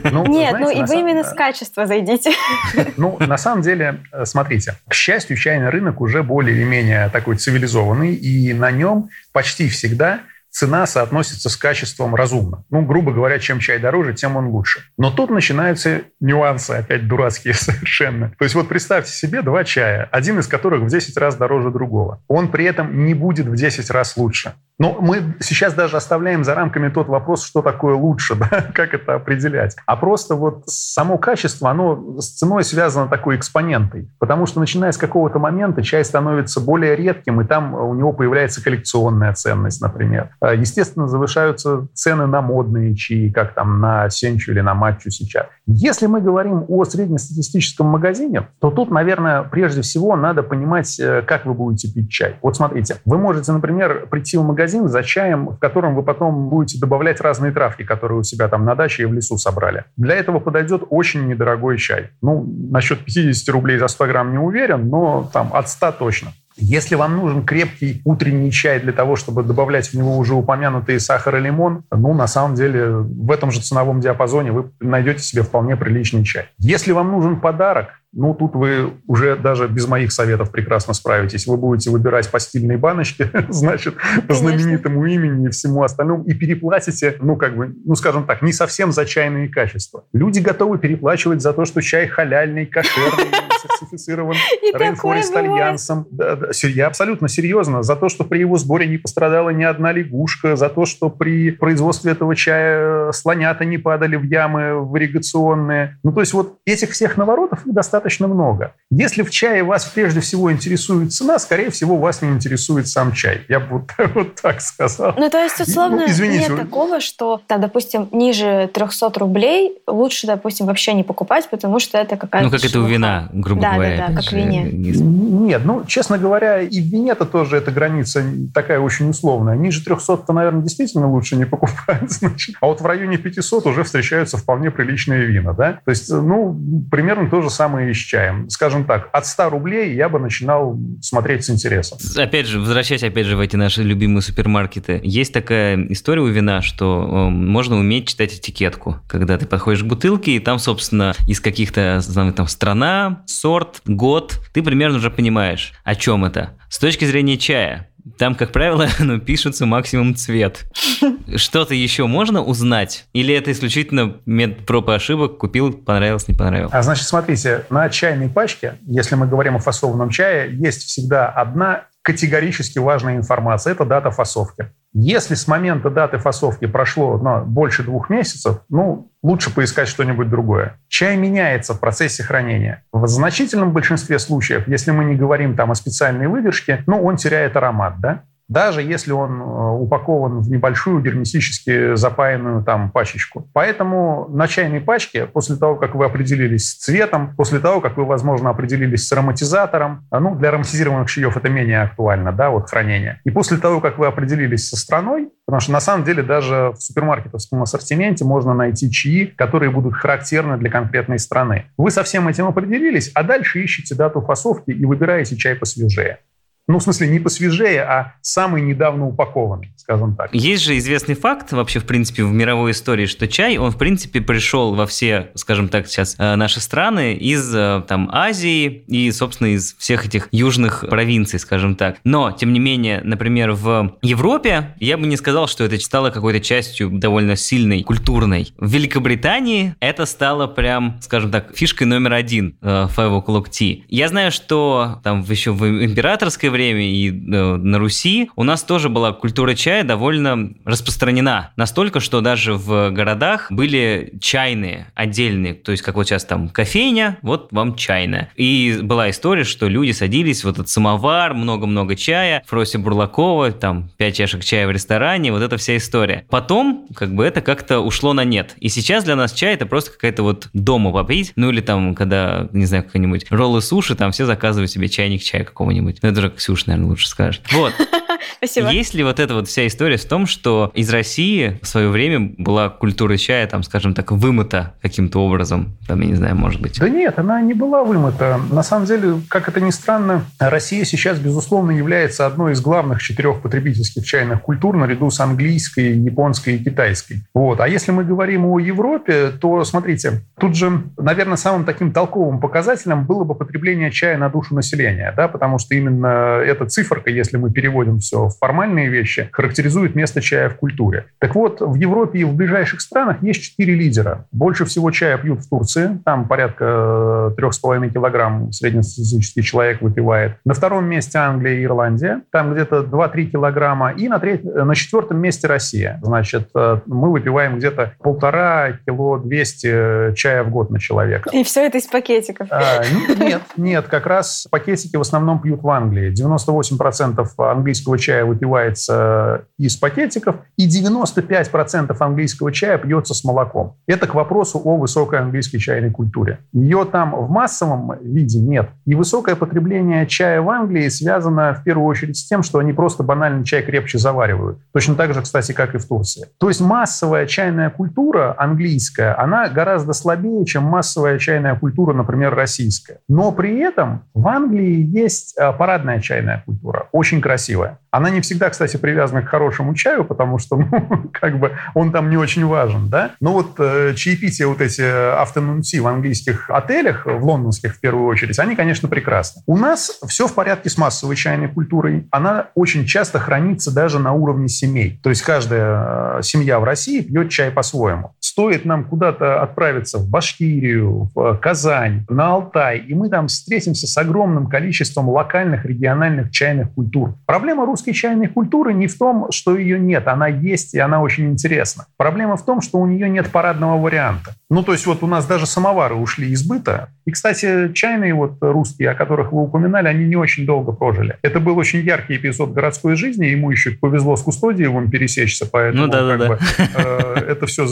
Ну, Нет, ну и вы именно с качества зайдите. Ну, на самом деле, э, смотрите, к счастью, чайный рынок уже более или менее такой цивилизованный, и на нем почти всегда цена соотносится с качеством разумно. Ну, грубо говоря, чем чай дороже, тем он лучше. Но тут начинаются нюансы, опять дурацкие совершенно. То есть вот представьте себе два чая, один из которых в 10 раз дороже другого. Он при этом не будет в 10 раз лучше. Но мы сейчас даже оставляем за рамками тот вопрос, что такое лучше, да? как это определять. А просто вот само качество, оно с ценой связано такой экспонентой. Потому что начиная с какого-то момента чай становится более редким, и там у него появляется коллекционная ценность, например. А, естественно, завышаются цены на модные чаи, как там на сенчу или на матчу сейчас. Если мы говорим о среднестатистическом магазине, то тут, наверное, прежде всего надо понимать, э, как вы будете пить чай. Вот смотрите, вы можете, например, прийти в магазин за чаем, в котором вы потом будете добавлять разные травки, которые у себя там на даче и в лесу собрали. Для этого подойдет очень недорогой чай. Ну, насчет 50 рублей за 100 грамм не уверен, но там от 100 точно. Если вам нужен крепкий утренний чай для того, чтобы добавлять в него уже упомянутые сахар и лимон, ну, на самом деле, в этом же ценовом диапазоне вы найдете себе вполне приличный чай. Если вам нужен подарок, ну, тут вы уже даже без моих советов прекрасно справитесь. Вы будете выбирать постельные баночки, значит, по знаменитому имени и всему остальному, и переплатите, ну, как бы, ну, скажем так, не совсем за чайные качества. Люди готовы переплачивать за то, что чай халяльный, кошерный, сертифицирован Rainforest Альянсом. Да, да, я абсолютно серьезно. За то, что при его сборе не пострадала ни одна лягушка, за то, что при производстве этого чая слонята не падали в ямы в ирригационные. Ну, то есть вот этих всех наворотов достаточно достаточно много. Если в чае вас прежде всего интересует цена, скорее всего, вас не интересует сам чай. Я бы вот, вот так сказал. Ну, то есть, условно, ну, извините, нет такого, что, там, допустим, ниже 300 рублей лучше, допустим, вообще не покупать, потому что это какая-то Ну, как шлюха. это у вина, грубо да, говоря. Да, да, как в вине. Нет, ну, честно говоря, и в вине-то тоже эта граница такая очень условная. Ниже 300-то, наверное, действительно лучше не покупать. Значит. А вот в районе 500 уже встречаются вполне приличные вина, да? То есть, ну, примерно то же самое с. Скажем так, от 100 рублей я бы начинал смотреть с интересом. Опять же, возвращаясь опять же в эти наши любимые супермаркеты, есть такая история у вина, что э, можно уметь читать этикетку, когда ты подходишь к бутылке, и там, собственно, из каких-то там страна, сорт, год, ты примерно уже понимаешь, о чем это. С точки зрения чая, там, как правило, ну, пишется максимум цвет. Что-то еще можно узнать? Или это исключительно метод проб и ошибок? Купил, понравилось, не понравилось? А значит, смотрите, на чайной пачке, если мы говорим о фасованном чае, есть всегда одна категорически важная информация. Это дата фасовки. Если с момента даты фасовки прошло ну, больше двух месяцев, ну, лучше поискать что-нибудь другое. Чай меняется в процессе хранения. В значительном большинстве случаев, если мы не говорим там о специальной выдержке, ну, он теряет аромат, да? Даже если он э, упакован в небольшую герметически запаянную там пачечку. Поэтому на чайной пачке, после того, как вы определились с цветом, после того, как вы, возможно, определились с ароматизатором, а, ну, для ароматизированных чаев это менее актуально, да, вот хранение. И после того, как вы определились со страной, потому что на самом деле даже в супермаркетовском ассортименте можно найти чаи, которые будут характерны для конкретной страны. Вы со всем этим определились, а дальше ищете дату фасовки и выбираете чай посвежее. Ну, в смысле, не посвежее, а самый недавно упакованный, скажем так. Есть же известный факт вообще, в принципе, в мировой истории, что чай, он, в принципе, пришел во все, скажем так, сейчас э, наши страны из э, там Азии и, собственно, из всех этих южных провинций, скажем так. Но, тем не менее, например, в Европе я бы не сказал, что это стало какой-то частью довольно сильной, культурной. В Великобритании это стало прям, скажем так, фишкой номер один э, Five O'Clock Tea. Я знаю, что там еще в императорской время и э, на Руси у нас тоже была культура чая довольно распространена. Настолько, что даже в городах были чайные отдельные. То есть, как вот сейчас там кофейня, вот вам чайная. И была история, что люди садились в этот самовар, много-много чая, Фрося Бурлакова, там, пять чашек чая в ресторане, вот эта вся история. Потом, как бы, это как-то ушло на нет. И сейчас для нас чай это просто какая-то вот дома попить, ну или там, когда, не знаю, какой-нибудь роллы суши, там все заказывают себе чайник чая какого-нибудь. Ну, это же Ксюша, наверное, лучше скажет. Вот. Спасибо. Есть ли вот эта вот вся история в том, что из России в свое время была культура чая, там, скажем так, вымыта каким-то образом? Там, я не знаю, может быть. Да нет, она не была вымыта. На самом деле, как это ни странно, Россия сейчас, безусловно, является одной из главных четырех потребительских чайных культур наряду с английской, японской и китайской. Вот. А если мы говорим о Европе, то, смотрите, тут же, наверное, самым таким толковым показателем было бы потребление чая на душу населения, да, потому что именно эта циферка, если мы переводим все в формальные вещи, характеризует место чая в культуре. Так вот, в Европе и в ближайших странах есть четыре лидера. Больше всего чая пьют в Турции, там порядка 3,5 килограмм среднестатистический человек выпивает. На втором месте Англия и Ирландия, там где-то 2-3 килограмма. И на, треть, на четвертом месте Россия. Значит, э, мы выпиваем где-то полтора кило 200 чая в год на человека. И все это из пакетиков. А, нет, нет, как раз пакетики в основном пьют в Англии. 98% английского чая выпивается из пакетиков, и 95% английского чая пьется с молоком. Это к вопросу о высокой английской чайной культуре. Ее там в массовом виде нет. И высокое потребление чая в Англии связано в первую очередь с тем, что они просто банальный чай крепче заваривают. Точно так же, кстати, как и в Турции. То есть массовая чайная культура английская, она гораздо слабее, чем массовая чайная культура, например, российская. Но при этом в Англии есть э, парадная чайная культура, очень красивая. Она не всегда, кстати, привязана к хорошему чаю, потому что, ну, как бы он там не очень важен, да. Но вот э, чаепития, вот эти afternoon tea в английских отелях, в лондонских в первую очередь, они, конечно, прекрасны. У нас все в порядке с массовой чайной культурой. Она очень часто хранится даже на уровне семей. То есть каждая э, семья в России пьет чай по-своему. Стоит нам куда-то отправиться в Башкирию, в Казань, на Алтай, и мы там встретимся с огромным количеством локальных, региональных чайных культур. Проблема русской чайной культуры не в том, что ее нет, она есть и она очень интересна. Проблема в том, что у нее нет парадного варианта. Ну, то есть вот у нас даже самовары ушли из быта. И, кстати, чайные вот русские, о которых вы упоминали, они не очень долго прожили. Это был очень яркий эпизод городской жизни. Ему еще повезло с Кустодиевым пересечься, поэтому Ну да, да, да. бы, э, это все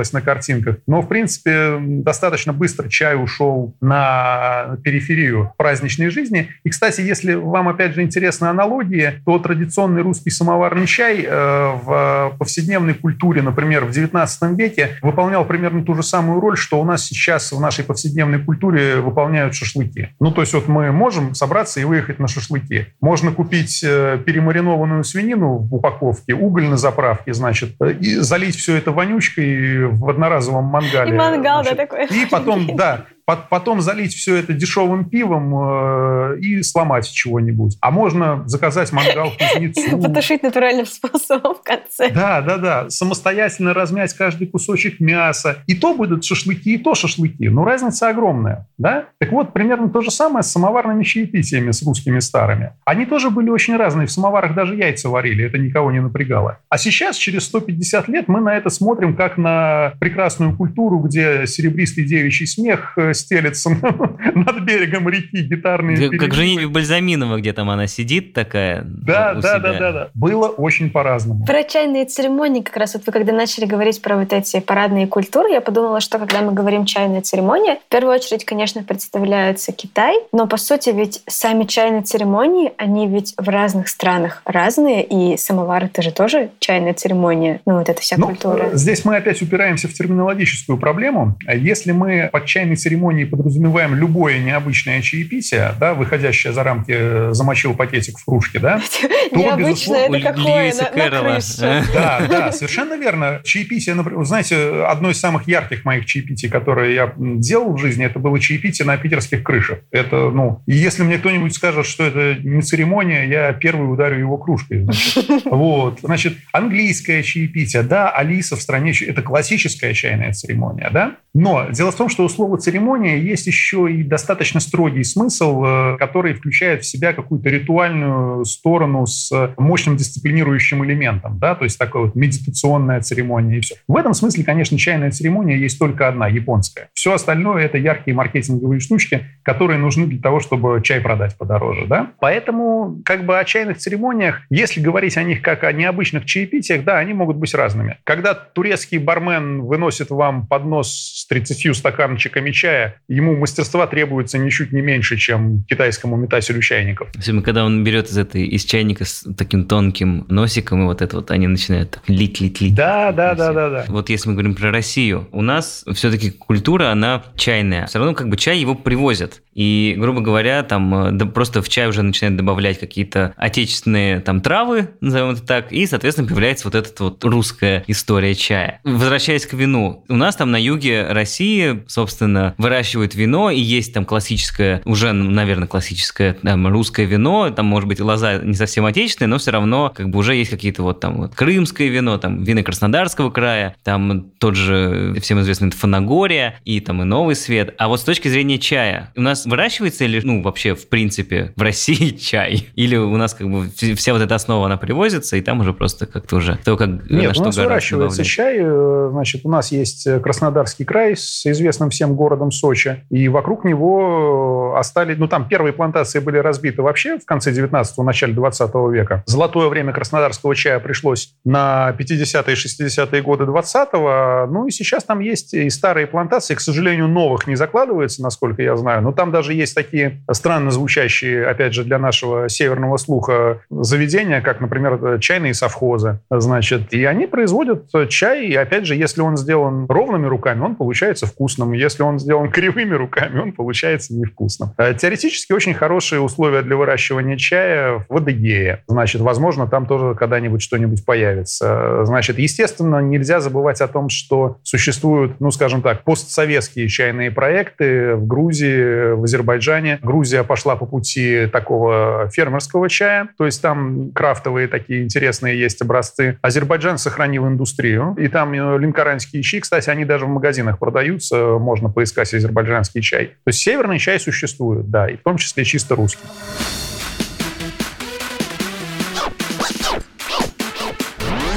запечатлелось на картинках. Но, в принципе, достаточно быстро чай ушел на периферию праздничной жизни. И, кстати, если вам, опять же, интересны аналогии, то традиционный русский самоварный чай э, в повседневной культуре, например, в XIX веке выполнял примерно ту же самую роль, что у нас сейчас в нашей повседневной культуре выполняют шашлыки. Ну, то есть вот мы можем собраться и выехать на шашлыки. Можно купить э, перемаринованную свинину в упаковке, уголь на заправке, значит, э, и залить все это вонючкой в одноразовом мангале. И мангал, да, такой. И потом, да, Потом залить все это дешевым пивом э, и сломать чего-нибудь. А можно заказать мангал кузнецу. Потушить натуральным способом в конце. Да, да, да. Самостоятельно размять каждый кусочек мяса. И то будут шашлыки, и то шашлыки. Но разница огромная. Да? Так вот, примерно то же самое с самоварными чаепитиями, с русскими старыми. Они тоже были очень разные. В самоварах даже яйца варили. Это никого не напрягало. А сейчас, через 150 лет, мы на это смотрим как на прекрасную культуру, где серебристый девичий смех э, стелется над берегом реки, гитарные Как, как переливы. женитьба Бальзаминова, где там она сидит такая. Да, у да, себя. да, да, да. Было очень по-разному. Про чайные церемонии, как раз вот вы когда начали говорить про вот эти парадные культуры, я подумала, что когда мы говорим чайная церемония, в первую очередь, конечно, представляется Китай, но по сути ведь сами чайные церемонии, они ведь в разных странах разные, и самовар это же тоже чайная церемония, ну вот эта вся Ну, культура. э, здесь мы опять упираемся в терминологическую проблему. Если мы под чайной церемонией подразумеваем любое необычное чаепитие, да, выходящее за рамки э, «замочил пакетик в кружке», да, Необычно безусловно, это какое на, на Кэрролла. крыше. Да, да, совершенно верно. Чаепитие, например, знаете, одно из самых ярких моих чаепитий, которые я делал в жизни, это было чаепитие на питерских крышах. Это, ну, и если мне кто-нибудь скажет, что это не церемония, я первый ударю его кружкой. Значит. Вот. Значит, английское чаепитие, да, Алиса в стране, это классическая чайная церемония, да. Но дело в том, что у слова «церемония» есть еще и достаточно строгий смысл, э, который включает в себя какую-то ритуальную сторону с мощным дисциплинирующим элементом, да, то есть такая вот медитационная церемония и все. В этом смысле, конечно, чайная церемония есть только одна, японская. Все остальное — это яркие маркетинговые штучки, которые нужны для того, чтобы чай продать подороже, да. Поэтому как бы о чайных церемониях, если говорить о них как о необычных чаепитиях, да, они могут быть разными. Когда турецкий бармен выносит вам поднос с 30 стаканчиками чая, ему мастерства требуется ничуть не меньше, чем китайскому метателю чайников. Особенно, когда он берет из этой из чайника с таким тонким носиком, и вот это вот они начинают так лить, лить, лить. Да, да, да, да, да. Вот если мы говорим про Россию, у нас все-таки культура, она чайная. Все равно как бы чай его привозят. И, грубо говоря, там э, да, просто в чай уже начинают добавлять какие-то отечественные там травы, назовем это так, и, соответственно, появляется вот эта вот русская история чая. Возвращаясь к вину, у нас там на юге России, собственно, выращивают вино, и есть там классическое, уже, наверное, классическое там, русское вино, там, может быть, лоза не совсем отечественная, но все равно как бы уже есть какие-то вот там вот крымское вино, там вины Краснодарского края, там тот же всем известный Фанагория и там и Новый Свет. А вот с точки зрения чая, у нас выращивается или, ну, вообще, в принципе, в России чай? Или у нас как бы вся вот эта основа, она привозится, и там уже просто как-то уже то, как Нет, на что у нас выращивается добавлять. чай. э, Значит, у нас есть Краснодарский край с известным всем городом Сочи, и вокруг него остались, ну, там первые плантации были разбиты вообще в конце 19-го, начале 20 века. Золотое время краснодарского чая пришлось на 50-е и 60-е годы 20-го, ну, и сейчас там есть и старые плантации, к сожалению, новых не закладывается, насколько я знаю, но там даже есть такие странно звучащие, опять же, для нашего северного слуха заведения, как, например, чайные совхозы, значит, и они производят чай, и, опять же, если он сделан ровными руками, он получается вкусным, если он сделан кривыми руками, он получается невкусным. Э, Теоретически очень хорошие условия для выращивания чая в Адыгее, значит, возможно, там тоже когда-нибудь что-нибудь появится. Значит, естественно, нельзя забывать о том, что существуют, ну, скажем так, постсоветские чайные проекты в Грузии, в Азербайджане. Грузия пошла по пути такого фермерского чая, то есть там крафтовые такие интересные есть образцы. Азербайджан сохранил индустрию, и там э, линкоранские чаи, кстати, они даже в магазинах продаются, можно поискать азербайджанский чай. То есть северный чай существует, да, и в том числе чисто русский.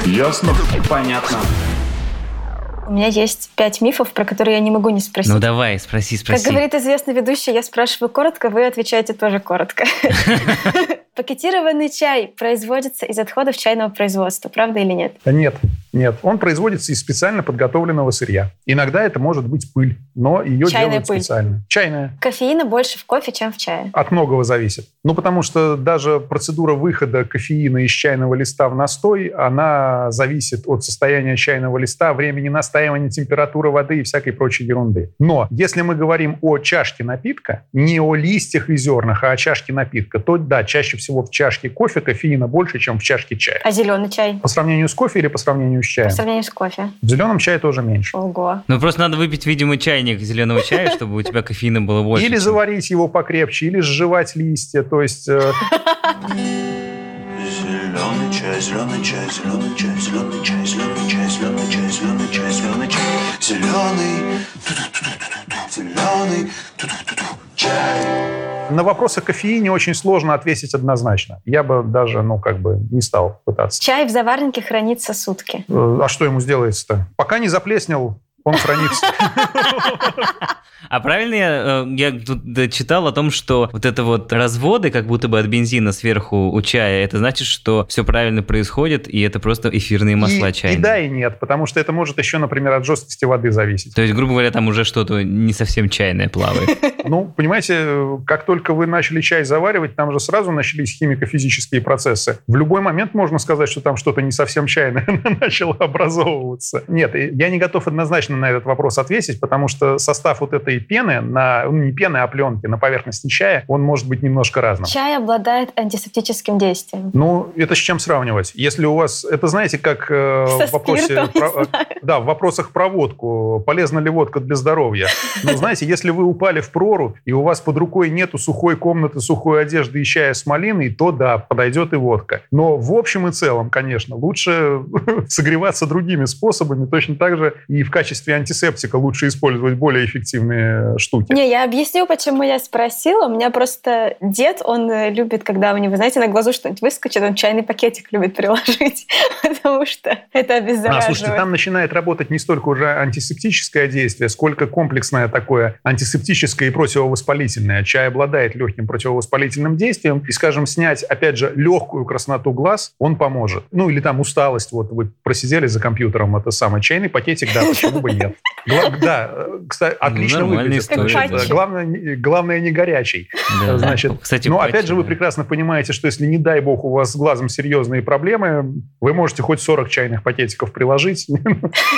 Ясно? Понятно. У меня есть пять мифов, про которые я не могу не спросить. Ну давай, спроси, Как спроси. говорит известный ведущий, я спрашиваю коротко, вы отвечаете тоже коротко. Пакетированный чай производится из отходов чайного производства, правда или нет? Нет, нет. Он производится из специально подготовленного сырья. Иногда это может быть пыль, но ее Чайная делают пыль. специально. Чайная. Кофеина больше в кофе, чем в чае. От многого зависит. Ну, потому что даже процедура выхода кофеина из чайного листа в настой, она зависит от состояния чайного листа, времени настаивания, температуры воды и всякой прочей ерунды. Но если мы говорим о чашке напитка, не о листьях и зернах, а о чашке напитка, то да, чаще всего в чашке кофе кофеина больше, чем в чашке чая. А зеленый чай? По сравнению с кофе или по сравнению с чаем? По сравнению с кофе. В зеленом чае тоже меньше. Ого. Ну просто надо выпить, видимо, чайник зеленого чая, чтобы у тебя кофеина было больше. Или заварить его покрепче, или сживать листья. То есть э, Зеленый чай, зеленый чай, зеленый чай, зеленый чай, зеленый чай, зеленый, зеленый, чай. на вопрос о кофеине очень сложно ответить однозначно. Я бы даже, ну, как бы не стал пытаться. Чай в заварнике хранится сутки. Э, А что ему сделается-то? Пока не заплеснел, он хранится. А правильно я, э, я тут читал о том, что вот это вот разводы, как будто бы от бензина сверху у чая, это значит, что все правильно происходит, и это просто эфирные масла И, чайные. и да, и нет, потому что это может еще, например, от жесткости воды зависеть. То есть, грубо говоря, там уже что-то не совсем чайное плавает. Ну, понимаете, как только вы начали чай заваривать, там же сразу начались химико-физические процессы. В любой момент можно сказать, что там что-то не совсем чайное начало образовываться. Нет, я не готов однозначно на этот вопрос ответить, потому что состав вот этой пены, на, ну, не пены, а пленки на поверхности чая, он может быть немножко разным. Чай обладает антисептическим действием. Ну, это с чем сравнивать? Если у вас, это знаете, как э, Со в вопросе, про- да, в вопросах про водку, полезна ли водка для здоровья? Ну, знаете, если вы упали в прору и у вас под рукой нету сухой комнаты, сухой одежды и чая с малиной, то да, подойдет и водка. Но в общем и целом, конечно, лучше согреваться другими способами, точно так же и в качестве антисептика лучше использовать более эффективные штуки. Не, я объясню, почему я спросила. У меня просто дед, он э, любит, когда у него, знаете, на глазу что-нибудь выскочит, он чайный пакетик любит приложить, потому что это А, обеззараживает. слушайте, там начинает работать не столько уже антисептическое действие, сколько комплексное такое антисептическое и противовоспалительное. Чай обладает легким противовоспалительным действием, и, скажем, снять, опять же, легкую красноту глаз, он поможет. Ну, или там усталость, вот вы просидели за компьютером, это самый чайный пакетик, да, почему бы нет. Да, э, кстати, отлично нормальная выглядит. история, да. Главное, не- главное не горячий. Да. Значит, Кстати, но патчи, опять же, вы да. прекрасно понимаете, что если, не дай бог, у вас с глазом серьезные проблемы, вы можете хоть 40 чайных пакетиков приложить.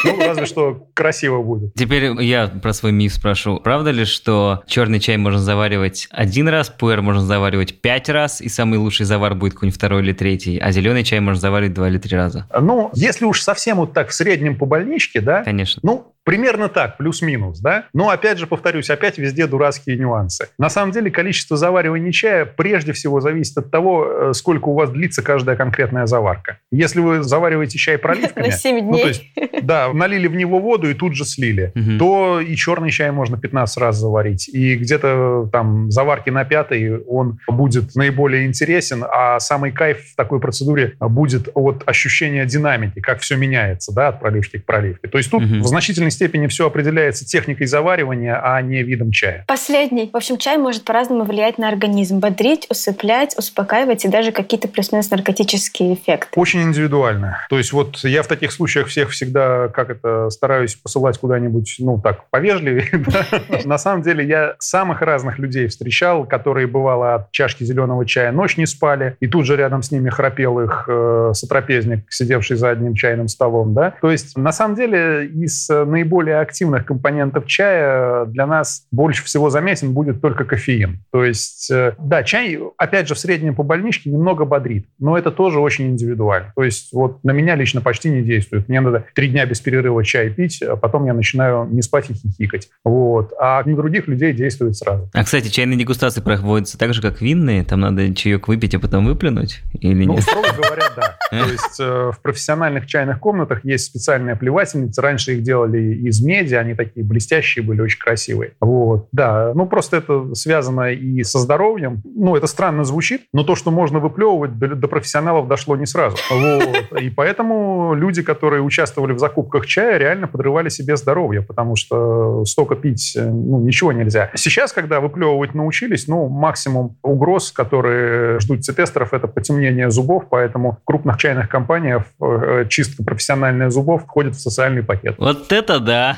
Ну, разве что красиво будет. Теперь я про свой миф спрошу. Правда ли, что черный чай можно заваривать один раз, пуэр можно заваривать пять раз, и самый лучший завар будет какой-нибудь второй или третий, а зеленый чай можно заваривать два или три раза? Ну, если уж совсем вот так в среднем по больничке, да, Конечно. Ну, примерно так, плюс-минус, да? Но опять же, повторюсь, опять везде дурацкие нюансы. На самом деле, количество заваривания чая прежде всего зависит от того, э, сколько у вас длится каждая конкретная заварка. Если вы завариваете чай проливками, На 7 ну, дней. то есть, да, налили в него воду и тут же слили, то и черный чай можно 15 раз заварить. И где-то там заварки на пятый он будет наиболее интересен, а самый кайф в такой процедуре будет от ощущения динамики, как все меняется, да, от проливки к проливке. То есть тут в значительной степени все определяется техникой заваривания, а не видом чая. Последний. В общем, чай может по-разному влиять на организм. Бодрить, усыплять, успокаивать и даже какие-то плюс-минус наркотические эффекты. Очень индивидуально. То есть вот я в таких случаях всех всегда, как это, стараюсь посылать куда-нибудь, ну так, повежливее. На самом деле я самых разных людей встречал, которые, бывало, от чашки зеленого чая ночь не спали, и тут же рядом с ними храпел их э, сотрапезник, сидевший за одним чайным столом. Да? То есть на самом деле из э, наиболее активных компонентов чая для нас больше всего заметен будет только кофеин. То есть, э, да, чай, опять же, в среднем по больничке немного бодрит, но это тоже очень индивидуально. То есть вот на меня лично почти не действует. Мне надо три дня без перерыва чай пить, а потом я начинаю не спать и хихикать. Вот. А на других людей действует сразу. А, кстати, чайные дегустации проводятся так же, как винные? Там надо чаек выпить, а потом выплюнуть? Или Ну, нет? строго говоря, да. То есть э, в профессиональных чайных комнатах есть специальные плевательницы. Раньше их делали из меди, они такие блестящие были, очень красивые. Вот, да. Ну, просто это связано и со здоровьем. Ну, это странно звучит, но то, что можно выплевывать, до, до профессионалов дошло не сразу. Вот. И поэтому люди, которые участвовали в закупках чая, реально подрывали себе здоровье, потому что столько пить, э, ну, ничего нельзя. Сейчас, когда выплевывать научились, ну, максимум угроз, которые ждут тестеров, это потемнение зубов, поэтому в крупных чайных компаниях э, чистка профессиональная зубов входит в социальный пакет. Вот это да!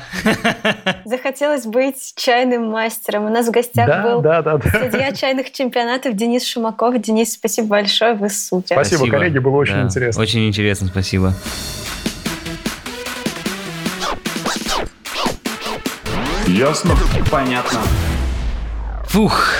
Захотелось быть чайным мастером. У нас в гостях Да, был да, да, да. судья чайных чемпионатов Денис Шумаков. Денис, спасибо большое, вы супер. Спасибо, коллеги, было очень Да, интересно. Очень интересно, спасибо. Ясно? Понятно. Фух,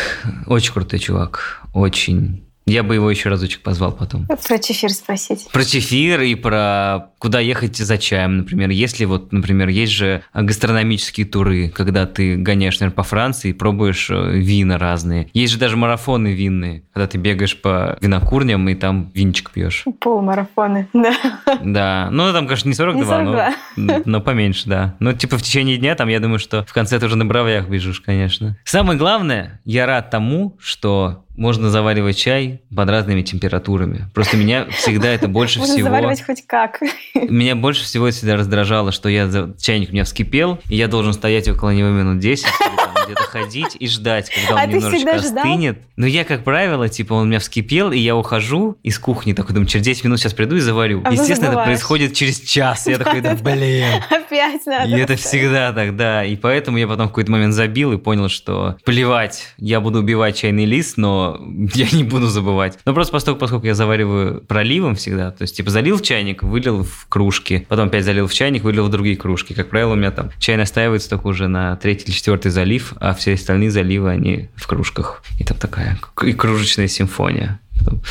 очень крутой чувак, очень. Я бы его еще разочек позвал потом. Про чефир спросить. Про чефир и про куда ехать за чаем, например. Если вот, например, есть же гастрономические туры, когда ты гоняешь, наверное, по Франции и пробуешь э, вина разные. Есть же даже марафоны винные, когда ты бегаешь по винокурням и там винчик пьешь. Полумарафоны, да. Да, ну там, конечно, не 42, Не 42. Но, но поменьше, да. Но типа в течение дня там, я думаю, что в конце ты уже на бровях бежишь, конечно. Самое главное, я рад тому, что можно заваривать чай под разными температурами. Просто меня всегда это больше Можно всего... заваривать хоть как. Меня больше всего это всегда раздражало, что я чайник у меня вскипел, и я должен стоять около него минут 10 или там где-то ходить и ждать, когда он А немножечко всегда ждал? остынет. Но я, как правило, типа, он у меня вскипел, и я ухожу из кухни, такой думаю, через 10 минут сейчас приду и заварю. А Естественно, это происходит через час. Я такой, да блин. Опять надо. И это всегда так, да. И поэтому я потом в какой-то момент забил и понял, что плевать, я буду убивать чайный лист, но я не буду забывать. Но просто поскольку, поскольку я завариваю проливом всегда, то есть типа залил в чайник, вылил в кружки, потом опять залил в чайник, вылил в другие кружки. Как правило, у меня там чай настаивается только уже на третий или четвертый залив, а все остальные заливы, они в кружках. И там такая и кружечная симфония. Потом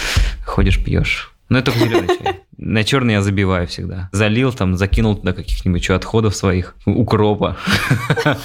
ходишь, пьешь. Но это зеленый чай. На черный я забиваю всегда. Залил там, закинул туда каких-нибудь отходов своих, укропа.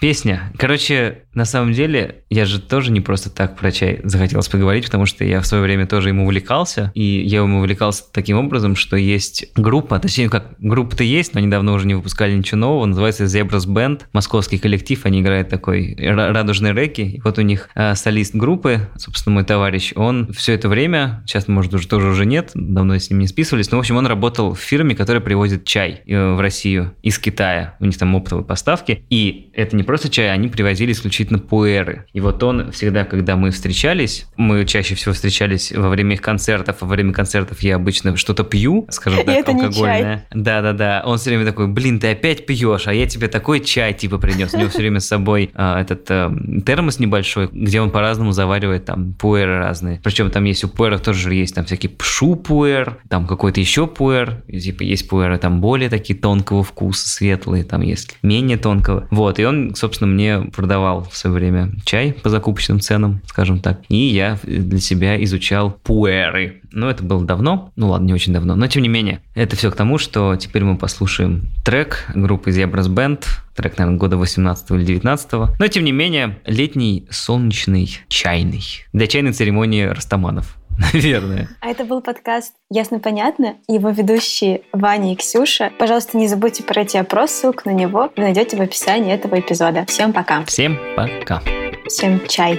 Песня. Короче, на самом деле, я же тоже не просто так про чай захотелось поговорить, потому что я в свое время тоже им увлекался, и я им увлекался таким образом, что есть группа, точнее, как группа-то есть, но недавно уже не выпускали ничего нового, называется Zebras Band, московский коллектив, они играют такой ра- радужный рэки, и вот у них э, солист группы, собственно, мой товарищ, он все это время, сейчас, может, уже тоже уже нет, давно с ним не списывались, но, в общем, он работал в фирме, которая привозит чай э, в Россию из Китая, у них там оптовые поставки, и это не просто чай, они привозили исключительно пуэры. И вот он всегда, когда мы встречались, мы чаще всего встречались во время их концертов, во время концертов я обычно что-то пью, скажем так, алкогольное. Да-да-да, он все время такой, блин, ты опять пьешь, а я тебе такой чай типа принес. У него все время с собой а, этот а, термос небольшой, где он по-разному заваривает там пуэры разные. Причем там есть у пуэров тоже есть там всякий пшу пуэр, там какой-то еще пуэр, типа есть пуэры там более такие тонкого вкуса, светлые, там есть менее тонкого. Вот, и он, собственно, мне продавал в свое время чай по закупочным ценам, скажем так. И я для себя изучал пуэры. Но это было давно, ну ладно, не очень давно, но тем не менее. Это все к тому, что теперь мы послушаем трек группы Zebras Band, трек, наверное, года 18 или 19 но тем не менее летний солнечный чайный для чайной церемонии растаманов. Наверное. А это был подкаст «Ясно-понятно» его ведущие Ваня и Ксюша. Пожалуйста, не забудьте пройти опрос, ссылку на него вы найдете в описании этого эпизода. Всем пока. Всем пока. Всем чай.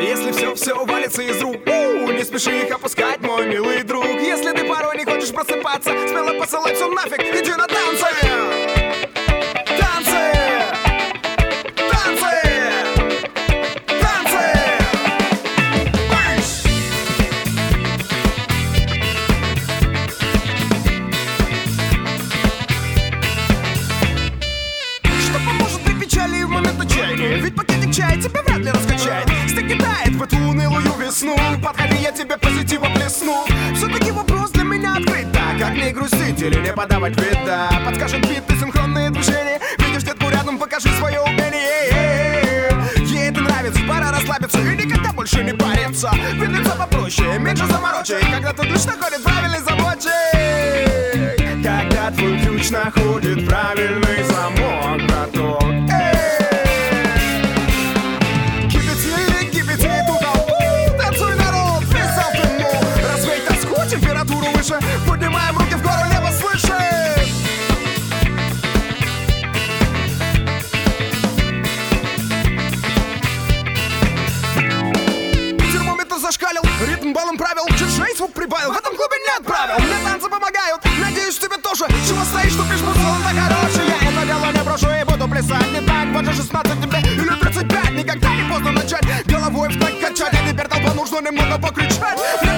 Если все, все валится из рук у, Не спеши их опускать, мой милый друг Если ты порой не хочешь просыпаться Смело посылай все нафиг, иди на Танцы! Тебя вряд ли раскачает. Стык кидает в эту унылую весну. Подходи, я тебе позитива плесну? Все-таки вопрос для меня открыт Так, как не грустить или не подавать вида Подскажет бит и синхронные движения. Видишь детку рядом, покажи свое умение. Ей это нравится, пора расслабиться. И никогда больше не париться. Лицо попроще, меньше заморочек. Когда тут лишь находит правильный замочек. Когда твой ключ находит правильный замок, теперь толпа нужно немного покричать